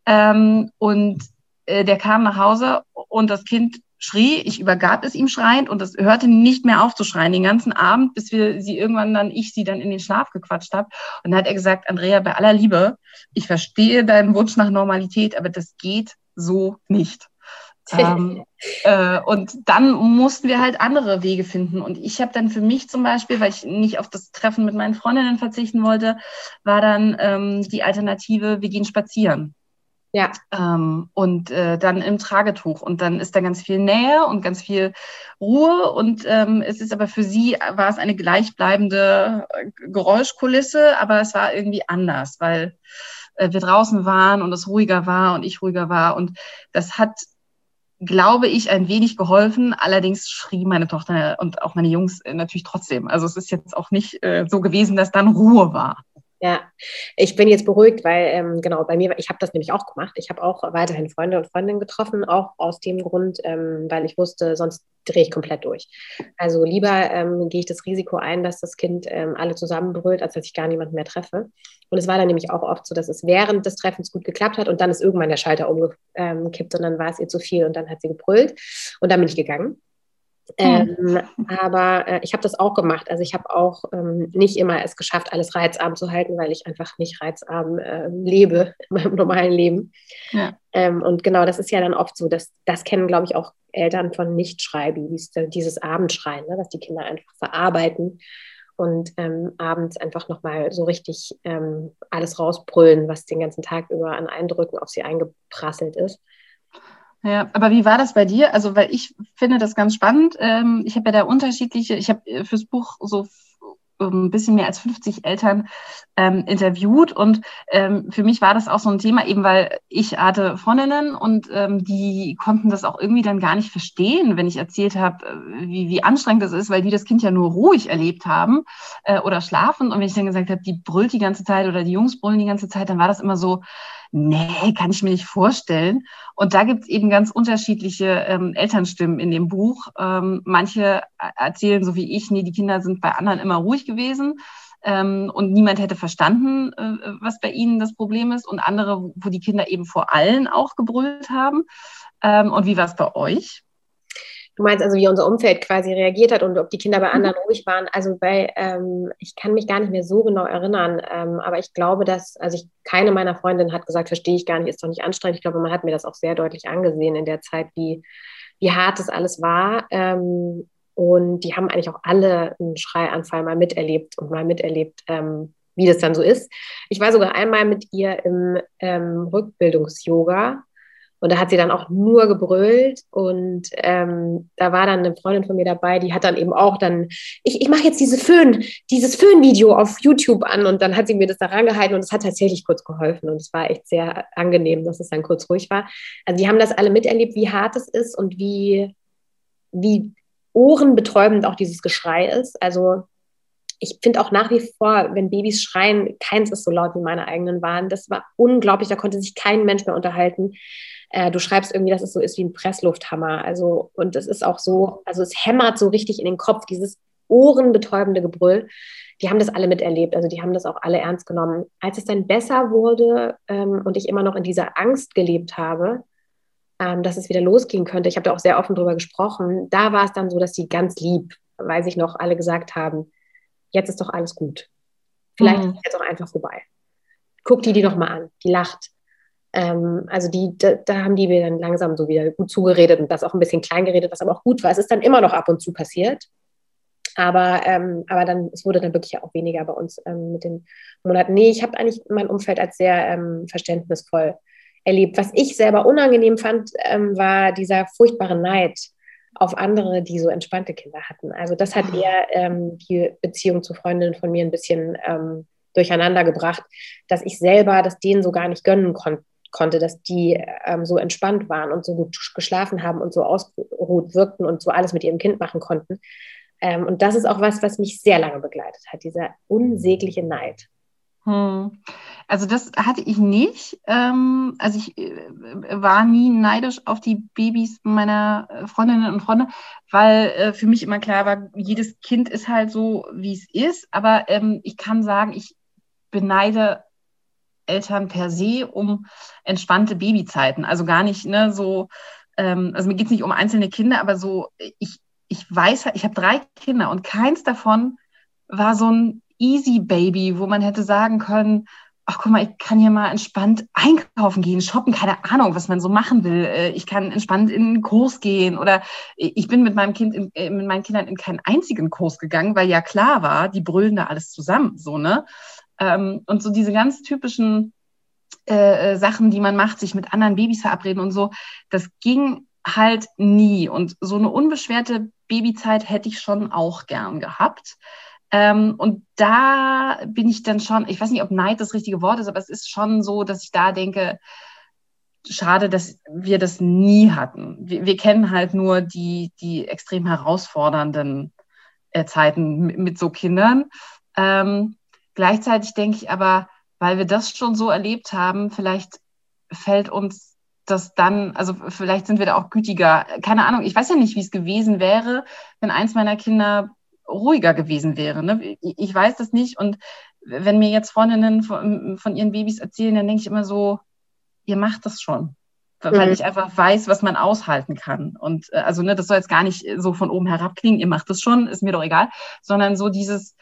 Ähm, und äh, der kam nach Hause und das Kind schrie, ich übergab es ihm schreiend und es hörte nicht mehr auf zu schreien den ganzen Abend, bis wir sie irgendwann dann, ich sie dann in den Schlaf gequatscht habe. Und dann hat er gesagt, Andrea, bei aller Liebe, ich verstehe deinen Wunsch nach Normalität, aber das geht so nicht. <laughs> ähm, äh, und dann mussten wir halt andere Wege finden. Und ich habe dann für mich zum Beispiel, weil ich nicht auf das Treffen mit meinen Freundinnen verzichten wollte, war dann ähm, die Alternative, wir gehen spazieren. Ja. Ähm, und äh, dann im Tragetuch. Und dann ist da ganz viel Nähe und ganz viel Ruhe. Und ähm, es ist aber für sie, war es eine gleichbleibende äh, Geräuschkulisse, aber es war irgendwie anders, weil äh, wir draußen waren und es ruhiger war und ich ruhiger war. Und das hat, glaube ich, ein wenig geholfen. Allerdings schrie meine Tochter und auch meine Jungs äh, natürlich trotzdem. Also es ist jetzt auch nicht äh, so gewesen, dass dann Ruhe war. Ja, ich bin jetzt beruhigt, weil ähm, genau bei mir, ich habe das nämlich auch gemacht. Ich habe auch weiterhin Freunde und Freundinnen getroffen, auch aus dem Grund, ähm, weil ich wusste, sonst drehe ich komplett durch. Also lieber ähm, gehe ich das Risiko ein, dass das Kind ähm, alle zusammenbrüllt, als dass ich gar niemanden mehr treffe. Und es war dann nämlich auch oft so, dass es während des Treffens gut geklappt hat und dann ist irgendwann der Schalter umgekippt und dann war es ihr zu viel und dann hat sie gebrüllt und dann bin ich gegangen. Hm. Ähm, aber äh, ich habe das auch gemacht. Also ich habe auch ähm, nicht immer es geschafft, alles reizarm zu halten, weil ich einfach nicht reizarm äh, lebe in meinem normalen Leben. Ja. Ähm, und genau, das ist ja dann oft so, dass das kennen, glaube ich, auch Eltern von Nicht-Schreibabys, dieses Abendschreien, ne, dass die Kinder einfach verarbeiten und ähm, abends einfach nochmal so richtig ähm, alles rausbrüllen, was den ganzen Tag über an Eindrücken auf sie eingeprasselt ist. Ja, aber wie war das bei dir? Also, weil ich finde das ganz spannend. Ähm, ich habe ja da unterschiedliche, ich habe äh, fürs Buch so ähm, ein bisschen mehr als 50 Eltern ähm, interviewt und ähm, für mich war das auch so ein Thema, eben weil ich hatte Freundinnen und ähm, die konnten das auch irgendwie dann gar nicht verstehen, wenn ich erzählt habe, äh, wie, wie anstrengend das ist, weil die das Kind ja nur ruhig erlebt haben äh, oder schlafen und wenn ich dann gesagt habe, die brüllt die ganze Zeit oder die Jungs brüllen die ganze Zeit, dann war das immer so, nee, kann ich mir nicht vorstellen. Und da gibt es eben ganz unterschiedliche ähm, Elternstimmen in dem Buch. Ähm, manche erzählen, so wie ich, nee, die Kinder sind bei anderen immer ruhig gewesen. Ähm, und niemand hätte verstanden, äh, was bei ihnen das Problem ist. Und andere, wo die Kinder eben vor allen auch gebrüllt haben. Ähm, und wie war es bei euch? Du meinst also, wie unser Umfeld quasi reagiert hat und ob die Kinder bei mhm. anderen ruhig waren. Also bei, ähm, ich kann mich gar nicht mehr so genau erinnern, ähm, aber ich glaube, dass, also ich, keine meiner Freundinnen hat gesagt, verstehe ich gar nicht, ist doch nicht anstrengend. Ich glaube, man hat mir das auch sehr deutlich angesehen in der Zeit, wie, wie hart das alles war. Ähm, und die haben eigentlich auch alle einen Schreianfall mal miterlebt und mal miterlebt, ähm, wie das dann so ist. Ich war sogar einmal mit ihr im ähm, Rückbildungs-Yoga und da hat sie dann auch nur gebrüllt und ähm, da war dann eine Freundin von mir dabei, die hat dann eben auch dann, ich, ich mache jetzt diese Föhn, dieses Föhn-Video auf YouTube an und dann hat sie mir das da rangehalten und es hat tatsächlich kurz geholfen und es war echt sehr angenehm, dass es dann kurz ruhig war. Also die haben das alle miterlebt, wie hart es ist und wie, wie ohrenbetäubend auch dieses Geschrei ist. Also ich finde auch nach wie vor, wenn Babys schreien, keins ist so laut wie meine eigenen waren. Das war unglaublich, da konnte sich kein Mensch mehr unterhalten äh, du schreibst irgendwie, dass es so ist wie ein Presslufthammer. Also, und es ist auch so, also es hämmert so richtig in den Kopf, dieses ohrenbetäubende Gebrüll. Die haben das alle miterlebt, also die haben das auch alle ernst genommen. Als es dann besser wurde ähm, und ich immer noch in dieser Angst gelebt habe, ähm, dass es wieder losgehen könnte, ich habe da auch sehr offen drüber gesprochen, da war es dann so, dass sie ganz lieb, weil sich noch alle gesagt haben, jetzt ist doch alles gut. Vielleicht mhm. ist es jetzt auch einfach vorbei. Guck die die doch mal an, die lacht. Ähm, also die, da, da, haben die mir dann langsam so wieder gut zugeredet und das auch ein bisschen klein geredet, was aber auch gut war. Es ist dann immer noch ab und zu passiert. Aber, ähm, aber dann, es wurde dann wirklich auch weniger bei uns ähm, mit den Monaten. Nee, ich habe eigentlich mein Umfeld als sehr ähm, verständnisvoll erlebt. Was ich selber unangenehm fand, ähm, war dieser furchtbare Neid auf andere, die so entspannte Kinder hatten. Also das hat ah. eher ähm, die Beziehung zu Freundinnen von mir ein bisschen durcheinander gebracht, dass ich selber das denen so gar nicht gönnen konnte konnte, dass die ähm, so entspannt waren und so gut geschlafen haben und so ausgeruht wirkten und so alles mit ihrem Kind machen konnten. Ähm, und das ist auch was, was mich sehr lange begleitet hat, dieser unsägliche Neid. Hm. Also das hatte ich nicht. Ähm, also ich äh, war nie neidisch auf die Babys meiner äh, Freundinnen und Freunde, weil äh, für mich immer klar war, jedes Kind ist halt so, wie es ist. Aber ähm, ich kann sagen, ich beneide Eltern per se um entspannte Babyzeiten. Also gar nicht ne, so, ähm, also mir geht es nicht um einzelne Kinder, aber so, ich, ich weiß, ich habe drei Kinder und keins davon war so ein Easy Baby, wo man hätte sagen können, ach guck mal, ich kann hier mal entspannt einkaufen gehen, shoppen, keine Ahnung, was man so machen will. Äh, ich kann entspannt in einen Kurs gehen oder ich bin mit meinem Kind, in, äh, mit meinen Kindern in keinen einzigen Kurs gegangen, weil ja klar war, die brüllen da alles zusammen, so, ne? Ähm, und so diese ganz typischen äh, äh, Sachen, die man macht, sich mit anderen Babys verabreden und so, das ging halt nie. Und so eine unbeschwerte Babyzeit hätte ich schon auch gern gehabt. Ähm, und da bin ich dann schon, ich weiß nicht, ob Neid das richtige Wort ist, aber es ist schon so, dass ich da denke, schade, dass wir das nie hatten. Wir, wir kennen halt nur die, die extrem herausfordernden äh, Zeiten mit, mit, so Kindern. Ähm, Gleichzeitig denke ich aber, weil wir das schon so erlebt haben, vielleicht fällt uns das dann, also vielleicht sind wir da auch gütiger. Keine Ahnung, ich weiß ja nicht, wie es gewesen wäre, wenn eins meiner Kinder ruhiger gewesen wäre. Ne? Ich weiß das nicht. Und wenn mir jetzt Freundinnen von, von ihren Babys erzählen, dann denke ich immer so, ihr macht das schon. Weil mhm. ich einfach weiß, was man aushalten kann. Und äh, also, ne, das soll jetzt gar nicht so von oben herab klingen, ihr macht das schon, ist mir doch egal, sondern so dieses,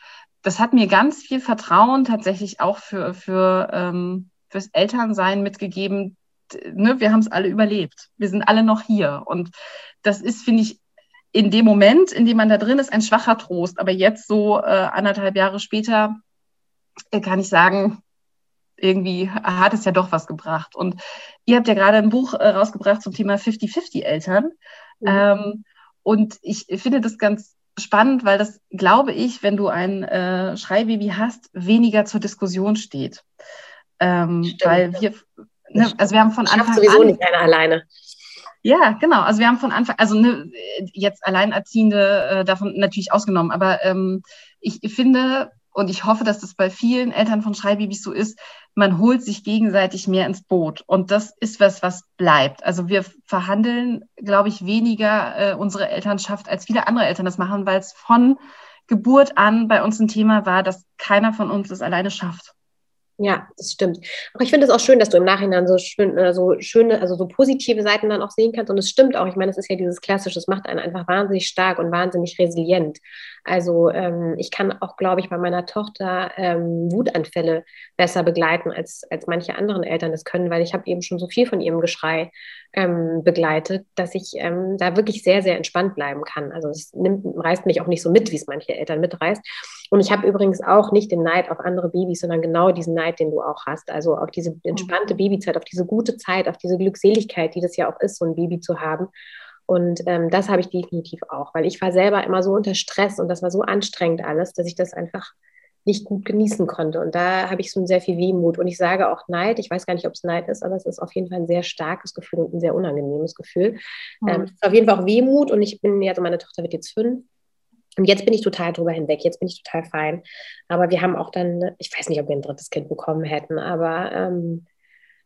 das hat mir ganz viel Vertrauen tatsächlich auch für, für ähm, fürs Elternsein mitgegeben. Ne, wir haben es alle überlebt. Wir sind alle noch hier. Und das ist, finde ich, in dem Moment, in dem man da drin ist, ein schwacher Trost. Aber jetzt so äh, anderthalb Jahre später äh, kann ich sagen, irgendwie hat es ja doch was gebracht. Und ihr habt ja gerade ein Buch äh, rausgebracht zum Thema 50-50 Eltern. Mhm. Ähm, und ich finde das ganz spannend, weil das, glaube ich, wenn du ein äh, Schreibaby hast, weniger zur Diskussion steht. Ähm, weil wir, ne, also wir haben von Anfang sowieso an. nicht einer alleine. Ja, genau. Also wir haben von Anfang, also ne, jetzt Alleinerziehende äh, davon natürlich ausgenommen, aber ähm, ich finde, und ich hoffe, dass das bei vielen Eltern von Schreibabys so ist, man holt sich gegenseitig mehr ins Boot. Und das ist was, was bleibt. Also wir verhandeln, glaube ich, weniger äh, unsere Elternschaft, als viele andere Eltern das machen, weil es von Geburt an bei uns ein Thema war, dass keiner von uns es alleine schafft. Ja, das stimmt. Aber ich finde es auch schön, dass du im Nachhinein so schön, äh, so schöne, also so positive Seiten dann auch sehen kannst. Und es stimmt auch. Ich meine, es ist ja dieses Klassische, es macht einen einfach wahnsinnig stark und wahnsinnig resilient. Also ähm, ich kann auch, glaube ich, bei meiner Tochter ähm, Wutanfälle besser begleiten, als, als manche anderen Eltern das können, weil ich habe eben schon so viel von ihrem Geschrei ähm, begleitet, dass ich ähm, da wirklich sehr, sehr entspannt bleiben kann. Also es nimmt, reißt mich auch nicht so mit, wie es manche Eltern mitreißt. Und ich habe übrigens auch nicht den Neid auf andere Babys, sondern genau diesen Neid, den du auch hast. Also auf diese entspannte mhm. Babyzeit, auf diese gute Zeit, auf diese Glückseligkeit, die das ja auch ist, so ein Baby zu haben. Und ähm, das habe ich definitiv auch, weil ich war selber immer so unter Stress und das war so anstrengend alles, dass ich das einfach nicht gut genießen konnte. Und da habe ich so sehr viel Wehmut. Und ich sage auch Neid. Ich weiß gar nicht, ob es Neid ist, aber es ist auf jeden Fall ein sehr starkes Gefühl und ein sehr unangenehmes Gefühl. Mhm. Ähm, es ist auf jeden Fall auch Wehmut. Und ich bin, also meine Tochter wird jetzt fünf. Und jetzt bin ich total drüber hinweg. Jetzt bin ich total fein. Aber wir haben auch dann, ich weiß nicht, ob wir ein drittes Kind bekommen hätten, aber ähm,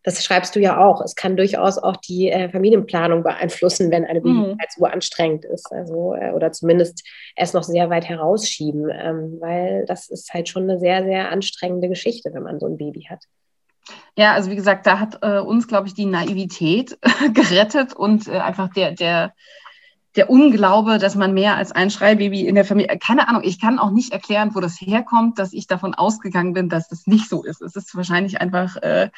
das schreibst du ja auch. Es kann durchaus auch die äh, Familienplanung beeinflussen, wenn eine Babyzeit mhm. so anstrengend ist. Also, äh, oder zumindest es noch sehr weit herausschieben, ähm, weil das ist halt schon eine sehr, sehr anstrengende Geschichte, wenn man so ein Baby hat. Ja, also wie gesagt, da hat äh, uns, glaube ich, die Naivität <laughs> gerettet und äh, einfach der, der, der Unglaube, dass man mehr als ein Schreibaby in der Familie, keine Ahnung, ich kann auch nicht erklären, wo das herkommt, dass ich davon ausgegangen bin, dass das nicht so ist. Es ist wahrscheinlich einfach, äh,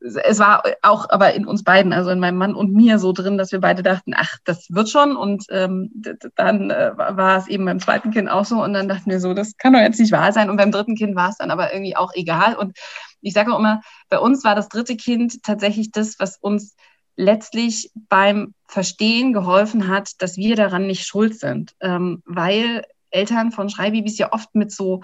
es war auch aber in uns beiden, also in meinem Mann und mir so drin, dass wir beide dachten, ach, das wird schon. Und ähm, dann äh, war es eben beim zweiten Kind auch so. Und dann dachten wir so, das kann doch jetzt nicht wahr sein. Und beim dritten Kind war es dann aber irgendwie auch egal. Und ich sage auch immer, bei uns war das dritte Kind tatsächlich das, was uns letztlich beim Verstehen geholfen hat, dass wir daran nicht schuld sind, ähm, weil Eltern von Schreibabys ja oft mit so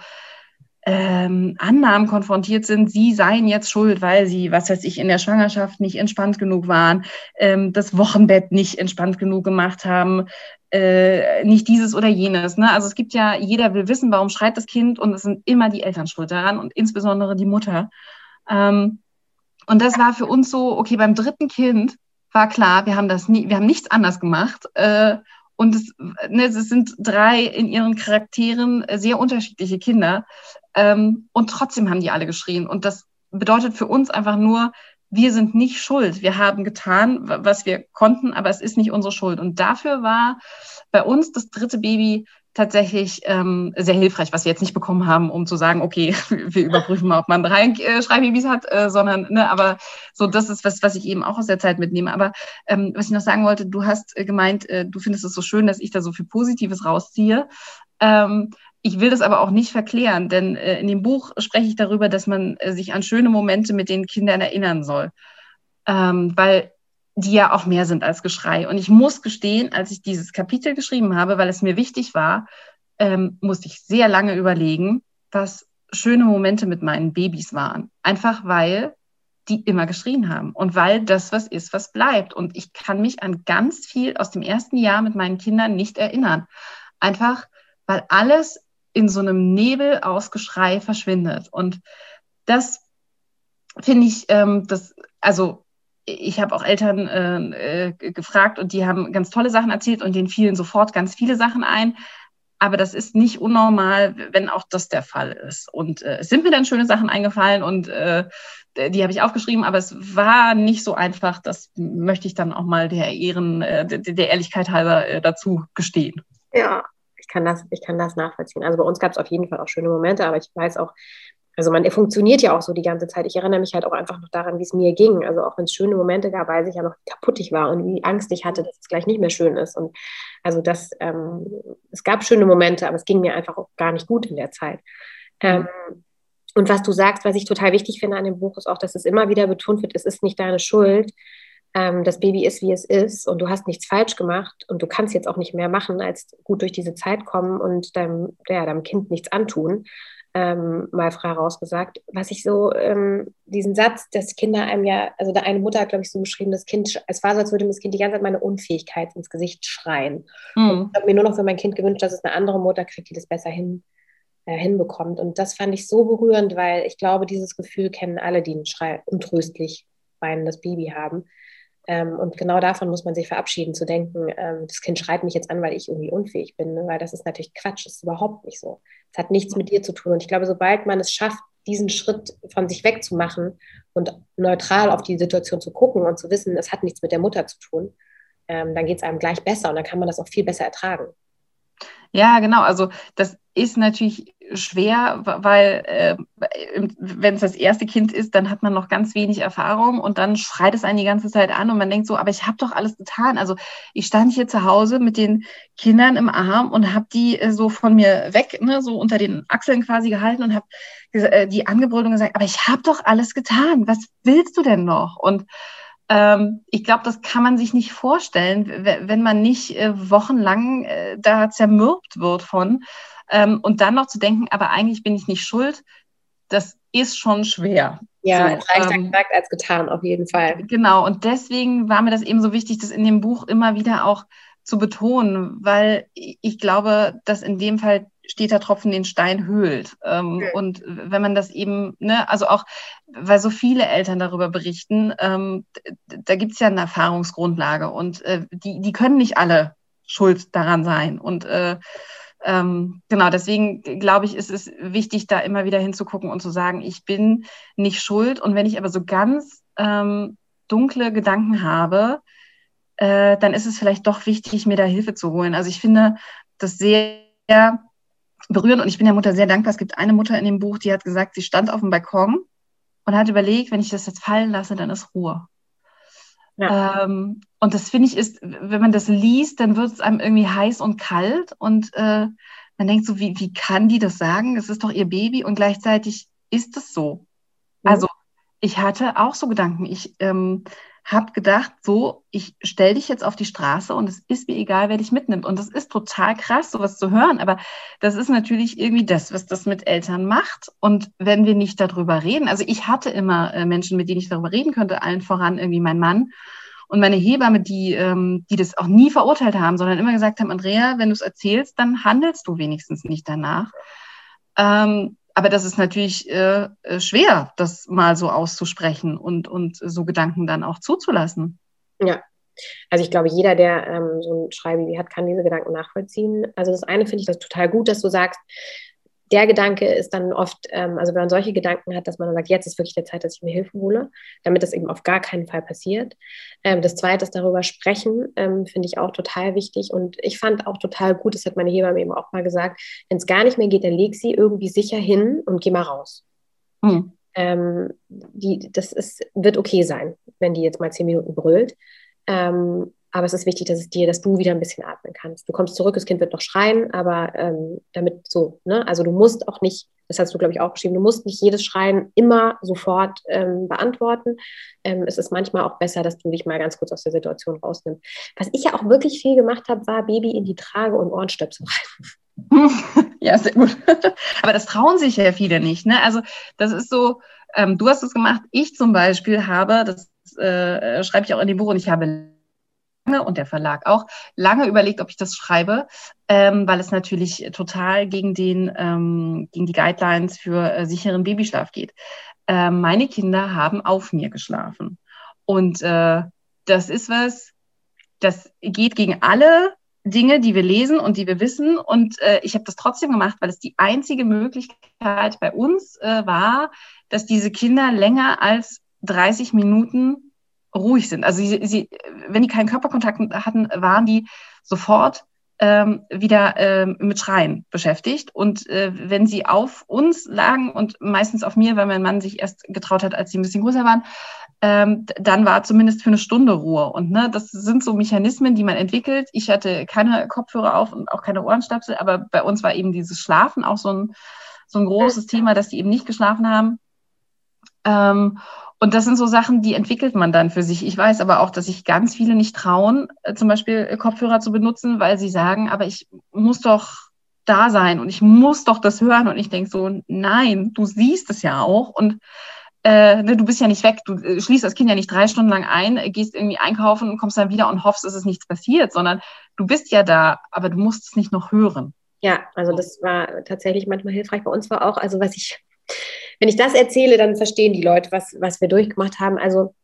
ähm, Annahmen konfrontiert sind, sie seien jetzt schuld, weil sie, was weiß ich, in der Schwangerschaft nicht entspannt genug waren, ähm, das Wochenbett nicht entspannt genug gemacht haben, äh, nicht dieses oder jenes. Ne? Also es gibt ja, jeder will wissen, warum schreit das Kind und es sind immer die Eltern schuld daran und insbesondere die Mutter. Ähm, und das war für uns so, okay, beim dritten Kind war klar, wir haben das nie, wir haben nichts anders gemacht. Äh, und es, ne, es sind drei in ihren Charakteren sehr unterschiedliche Kinder. Ähm, und trotzdem haben die alle geschrien. Und das bedeutet für uns einfach nur, wir sind nicht schuld. Wir haben getan, was wir konnten, aber es ist nicht unsere Schuld. Und dafür war bei uns das dritte Baby tatsächlich ähm, sehr hilfreich, was wir jetzt nicht bekommen haben, um zu sagen, okay, <laughs> wir überprüfen mal, ob man äh, Schreibbabys hat, äh, sondern, ne, aber so, das ist was, was ich eben auch aus der Zeit mitnehme. Aber ähm, was ich noch sagen wollte, du hast äh, gemeint, äh, du findest es so schön, dass ich da so viel Positives rausziehe. Ähm, ich will das aber auch nicht verklären, denn äh, in dem Buch spreche ich darüber, dass man äh, sich an schöne Momente mit den Kindern erinnern soll. Ähm, weil die ja auch mehr sind als Geschrei. Und ich muss gestehen, als ich dieses Kapitel geschrieben habe, weil es mir wichtig war, ähm, musste ich sehr lange überlegen, was schöne Momente mit meinen Babys waren. Einfach weil die immer geschrien haben und weil das was ist, was bleibt. Und ich kann mich an ganz viel aus dem ersten Jahr mit meinen Kindern nicht erinnern. Einfach, weil alles in so einem Nebel aus Geschrei verschwindet. Und das finde ich, ähm, das, also ich habe auch Eltern äh, äh, gefragt und die haben ganz tolle Sachen erzählt und denen fielen sofort ganz viele Sachen ein. Aber das ist nicht unnormal, wenn auch das der Fall ist. Und äh, es sind mir dann schöne Sachen eingefallen und äh, die habe ich aufgeschrieben, aber es war nicht so einfach. Das möchte ich dann auch mal der Ehren, äh, der Ehrlichkeit halber äh, dazu gestehen. Ja, ich kann das, ich kann das nachvollziehen. Also bei uns gab es auf jeden Fall auch schöne Momente, aber ich weiß auch, also man funktioniert ja auch so die ganze Zeit. Ich erinnere mich halt auch einfach noch daran, wie es mir ging. Also auch wenn es schöne Momente gab, weiß ich ja noch, wie kaputt ich war und wie Angst ich hatte, dass es gleich nicht mehr schön ist. Und also das, ähm, es gab schöne Momente, aber es ging mir einfach auch gar nicht gut in der Zeit. Ähm, und was du sagst, was ich total wichtig finde an dem Buch, ist auch, dass es immer wieder betont wird, es ist nicht deine Schuld. Ähm, das Baby ist, wie es ist und du hast nichts falsch gemacht und du kannst jetzt auch nicht mehr machen, als gut durch diese Zeit kommen und deinem, ja, deinem Kind nichts antun ähm, mal frei rausgesagt. Was ich so, ähm, diesen Satz, dass Kinder einem ja, also da eine Mutter hat, glaube ich, so beschrieben, das Kind, es war so, als würde das Kind die ganze Zeit meine Unfähigkeit ins Gesicht schreien. Mhm. Und ich habe mir nur noch für mein Kind gewünscht, dass es eine andere Mutter kriegt, die das besser hin, äh, hinbekommt. Und das fand ich so berührend, weil ich glaube, dieses Gefühl kennen alle, die ein Schrei untröstlich weinendes Baby haben. Ähm, und genau davon muss man sich verabschieden, zu denken, ähm, das Kind schreit mich jetzt an, weil ich irgendwie unfähig bin, ne? weil das ist natürlich Quatsch, das ist überhaupt nicht so. Es hat nichts mit dir zu tun. Und ich glaube, sobald man es schafft, diesen Schritt von sich wegzumachen und neutral auf die Situation zu gucken und zu wissen, es hat nichts mit der Mutter zu tun, ähm, dann geht es einem gleich besser und dann kann man das auch viel besser ertragen. Ja, genau. Also das ist natürlich schwer, weil äh, wenn es das erste Kind ist, dann hat man noch ganz wenig Erfahrung und dann schreit es einen die ganze Zeit an und man denkt so, aber ich habe doch alles getan. Also ich stand hier zu Hause mit den Kindern im Arm und habe die äh, so von mir weg, ne, so unter den Achseln quasi gehalten und habe äh, die angebrüllt und gesagt, aber ich habe doch alles getan. Was willst du denn noch? Und ähm, ich glaube, das kann man sich nicht vorstellen, wenn man nicht äh, wochenlang äh, da zermürbt wird von. Ähm, und dann noch zu denken, aber eigentlich bin ich nicht schuld, das ist schon schwer. Ja, so, leichter ähm, gesagt als getan, auf jeden Fall. Genau, und deswegen war mir das eben so wichtig, das in dem Buch immer wieder auch zu betonen, weil ich glaube, dass in dem Fall steht der Tropfen den Stein höhlt. Ähm, okay. Und wenn man das eben, ne, also auch, weil so viele Eltern darüber berichten, ähm, da gibt es ja eine Erfahrungsgrundlage und äh, die, die können nicht alle schuld daran sein. Und äh, ähm, genau, deswegen glaube ich, ist es wichtig, da immer wieder hinzugucken und zu sagen, ich bin nicht schuld. Und wenn ich aber so ganz ähm, dunkle Gedanken habe, äh, dann ist es vielleicht doch wichtig, mir da Hilfe zu holen. Also ich finde das sehr berührend und ich bin der Mutter sehr dankbar. Es gibt eine Mutter in dem Buch, die hat gesagt, sie stand auf dem Balkon und hat überlegt, wenn ich das jetzt fallen lasse, dann ist Ruhe. Ähm, und das finde ich ist, wenn man das liest, dann wird es einem irgendwie heiß und kalt und äh, man denkt so, wie, wie kann die das sagen? Es ist doch ihr Baby und gleichzeitig ist es so. Ich hatte auch so Gedanken. Ich ähm, habe gedacht, so, ich stelle dich jetzt auf die Straße und es ist mir egal, wer dich mitnimmt. Und das ist total krass, sowas zu hören. Aber das ist natürlich irgendwie das, was das mit Eltern macht. Und wenn wir nicht darüber reden, also ich hatte immer äh, Menschen, mit denen ich darüber reden könnte, allen voran irgendwie mein Mann. Und meine Hebamme, die, ähm, die das auch nie verurteilt haben, sondern immer gesagt haben, Andrea, wenn du es erzählst, dann handelst du wenigstens nicht danach. Ähm, aber das ist natürlich äh, äh, schwer, das mal so auszusprechen und, und so Gedanken dann auch zuzulassen. Ja, also ich glaube, jeder, der ähm, so ein Schreibaby hat, kann diese Gedanken nachvollziehen. Also das eine finde ich das total gut, dass du sagst, der Gedanke ist dann oft, ähm, also wenn man solche Gedanken hat, dass man dann sagt, jetzt ist wirklich der Zeit, dass ich mir Hilfe hole, damit das eben auf gar keinen Fall passiert. Ähm, das zweite ist darüber sprechen, ähm, finde ich auch total wichtig. Und ich fand auch total gut, das hat meine Hebamme eben auch mal gesagt, wenn es gar nicht mehr geht, dann leg sie irgendwie sicher hin und geh mal raus. Mhm. die, das ist, wird okay sein, wenn die jetzt mal zehn Minuten brüllt. Ähm, aber es ist wichtig, dass es dir, dass du wieder ein bisschen atmen kannst. Du kommst zurück, das Kind wird noch schreien, aber ähm, damit so, ne? Also du musst auch nicht, das hast du, glaube ich, auch geschrieben, du musst nicht jedes Schreien immer sofort ähm, beantworten. Ähm, es ist manchmal auch besser, dass du dich mal ganz kurz aus der Situation rausnimmst. Was ich ja auch wirklich viel gemacht habe, war Baby in die Trage und Ohrenstöpsel <laughs> rein. <laughs> ja, sehr gut. aber das trauen sich ja viele nicht. Ne? Also das ist so, ähm, du hast es gemacht, ich zum Beispiel habe, das äh, schreibe ich auch in dem Buch und ich habe und der Verlag auch lange überlegt, ob ich das schreibe, ähm, weil es natürlich total gegen, den, ähm, gegen die Guidelines für äh, sicheren Babyschlaf geht. Äh, meine Kinder haben auf mir geschlafen. Und äh, das ist was, das geht gegen alle Dinge, die wir lesen und die wir wissen. Und äh, ich habe das trotzdem gemacht, weil es die einzige Möglichkeit bei uns äh, war, dass diese Kinder länger als 30 Minuten ruhig sind. Also sie, sie, wenn die keinen Körperkontakt hatten, waren die sofort ähm, wieder ähm, mit Schreien beschäftigt. Und äh, wenn sie auf uns lagen und meistens auf mir, weil mein Mann sich erst getraut hat, als sie ein bisschen größer waren, ähm, dann war zumindest für eine Stunde Ruhe. Und ne, das sind so Mechanismen, die man entwickelt. Ich hatte keine Kopfhörer auf und auch keine Ohrenstöpsel, aber bei uns war eben dieses Schlafen auch so ein, so ein großes Thema, dass die eben nicht geschlafen haben. Und das sind so Sachen, die entwickelt man dann für sich. Ich weiß aber auch, dass sich ganz viele nicht trauen, äh, zum Beispiel äh, Kopfhörer zu benutzen, weil sie sagen, aber ich muss doch da sein und ich muss doch das hören. Und ich denke so, nein, du siehst es ja auch. Und äh, ne, du bist ja nicht weg, du äh, schließt das Kind ja nicht drei Stunden lang ein, gehst irgendwie einkaufen und kommst dann wieder und hoffst, es ist nichts passiert, sondern du bist ja da, aber du musst es nicht noch hören. Ja, also das war tatsächlich manchmal hilfreich. Bei uns war auch, also was ich wenn ich das erzähle, dann verstehen die Leute, was, was wir durchgemacht haben. Also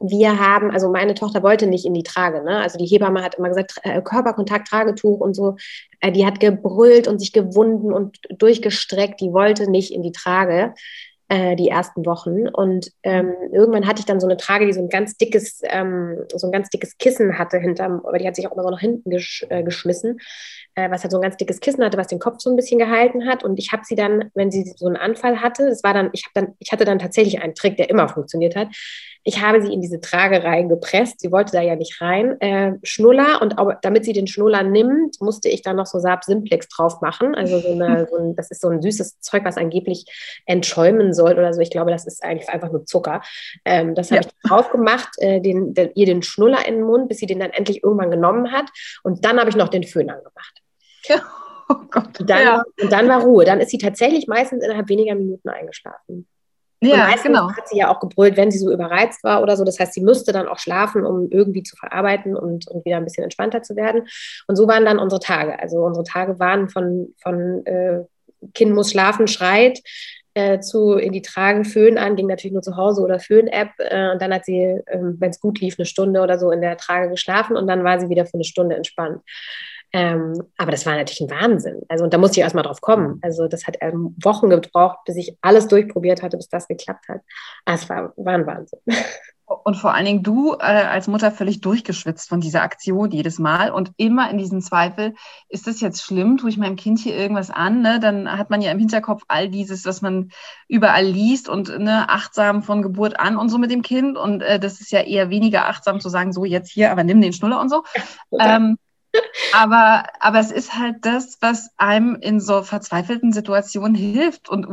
wir haben, also meine Tochter wollte nicht in die Trage, ne? Also die Hebamme hat immer gesagt, äh, Körperkontakt, Tragetuch und so. Äh, die hat gebrüllt und sich gewunden und durchgestreckt. Die wollte nicht in die Trage. Äh, die ersten Wochen. Und ähm, irgendwann hatte ich dann so eine Trage, die so ein ganz dickes, ähm, so ein ganz dickes Kissen hatte hinterm, aber die hat sich auch immer so nach hinten gesch äh, geschmissen, äh, was halt so ein ganz dickes Kissen hatte, was den Kopf so ein bisschen gehalten hat. Und ich habe sie dann, wenn sie so einen Anfall hatte, das war dann, ich habe dann, ich hatte dann tatsächlich einen Trick, der immer funktioniert hat. Ich habe sie in diese Trage reingepresst. Sie wollte da ja nicht rein. Äh, Schnuller und auch, damit sie den Schnuller nimmt, musste ich dann noch so Saab Simplex drauf machen. Also so eine, so ein, das ist so ein süßes Zeug, was angeblich entschäumen soll oder so. Ich glaube, das ist eigentlich einfach nur Zucker. Ähm, das habe ja. ich drauf gemacht, äh, den, den, ihr den Schnuller in den Mund, bis sie den dann endlich irgendwann genommen hat. Und dann habe ich noch den Föhn angemacht. Ja. Oh Gott. Dann, ja. und dann war Ruhe. Dann ist sie tatsächlich meistens innerhalb weniger Minuten eingeschlafen. Ja, und genau. hat sie ja auch gebrüllt, wenn sie so überreizt war oder so. Das heißt, sie müsste dann auch schlafen, um irgendwie zu verarbeiten und, und wieder ein bisschen entspannter zu werden. Und so waren dann unsere Tage. Also unsere Tage waren von, von äh, Kind muss schlafen, schreit, äh, zu in die Trage Föhn an, ging natürlich nur zu Hause oder Föhn-App. Äh, und dann hat sie, äh, wenn es gut lief, eine Stunde oder so in der Trage geschlafen und dann war sie wieder für eine Stunde entspannt. Ähm, aber das war natürlich ein Wahnsinn. Also, und da musste ich erst mal drauf kommen. Also, das hat ähm, Wochen gebraucht, bis ich alles durchprobiert hatte, bis das geklappt hat. Ah, es war, war ein Wahnsinn. <laughs> Und vor allen Dingen du äh, als Mutter völlig durchgeschwitzt von dieser Aktion jedes Mal und immer in diesem Zweifel, ist das jetzt schlimm? Tue ich meinem Kind hier irgendwas an? Ne? Dann hat man ja im Hinterkopf all dieses, was man überall liest und ne, achtsam von Geburt an und so mit dem Kind. Und äh, das ist ja eher weniger achtsam zu sagen, so jetzt hier, aber nimm den Schnuller und so. <laughs> Ähm, aber, aber es ist halt das, was einem in so verzweifelten Situationen hilft und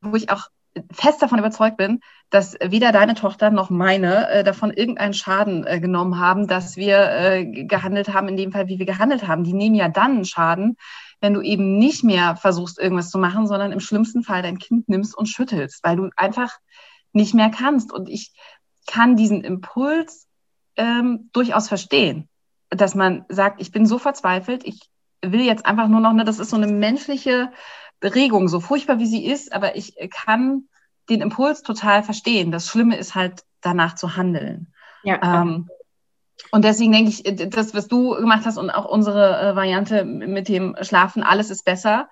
wo ich auch fest davon überzeugt bin, dass weder deine Tochter noch meine äh, davon irgendeinen Schaden äh, genommen haben, dass wir äh, gehandelt haben, in dem Fall, wie wir gehandelt haben. Die nehmen ja dann einen Schaden, wenn du eben nicht mehr versuchst, irgendwas zu machen, sondern im schlimmsten Fall dein Kind nimmst und schüttelst, weil du einfach nicht mehr kannst. Und ich kann diesen Impuls ähm, durchaus verstehen dass man sagt, ich bin so verzweifelt, ich will jetzt einfach nur noch, ne, das ist so eine menschliche Beregung, so furchtbar wie sie ist, aber ich kann den Impuls total verstehen. Das Schlimme ist halt danach zu handeln. Ja. Ähm, und deswegen denke ich, das, was du gemacht hast und auch unsere äh, Variante mit dem Schlafen, alles ist besser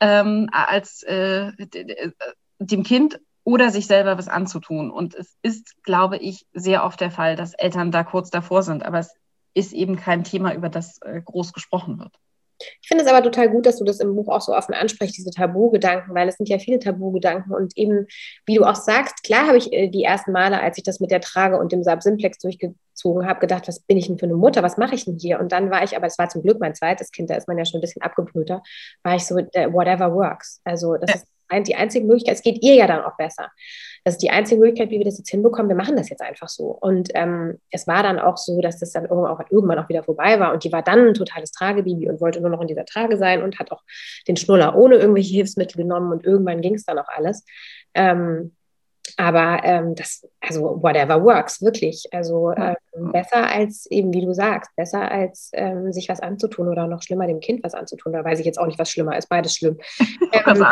ähm, als äh, dem Kind oder sich selber was anzutun. Und es ist, glaube ich, sehr oft der Fall, dass Eltern da kurz davor sind. Aber es ist eben kein Thema, über das äh, groß gesprochen wird. Ich finde es aber total gut, dass du das im Buch auch so offen ansprichst, diese Tabu-Gedanken, weil es sind ja viele Tabu-Gedanken und eben, wie du auch sagst, klar habe ich äh, die ersten Male, als ich das mit der Trage und dem Saab Simplex durchgezogen habe, gedacht, was bin ich denn für eine Mutter, was mache ich denn hier? Und dann war ich, aber es war zum Glück mein zweites Kind, da ist man ja schon ein bisschen abgebrühter, war ich so, äh, whatever works. Also das ja. ist die einzige Möglichkeit, es geht ihr ja dann auch besser. Das ist die einzige Möglichkeit, wie wir das jetzt hinbekommen. Wir machen das jetzt einfach so. Und ähm, es war dann auch so, dass das dann irgendwann auch, irgendwann auch wieder vorbei war. Und die war dann ein totales Tragebaby und wollte nur noch in dieser Trage sein und hat auch den Schnuller ohne irgendwelche Hilfsmittel genommen. Und irgendwann ging es dann auch alles. Ähm, aber ähm, das, also whatever works, wirklich. Also äh, besser als eben, wie du sagst, besser als ähm, sich was anzutun oder noch schlimmer dem Kind was anzutun. Da weiß ich jetzt auch nicht, was schlimmer ist. Beides schlimm. <laughs> Ähm,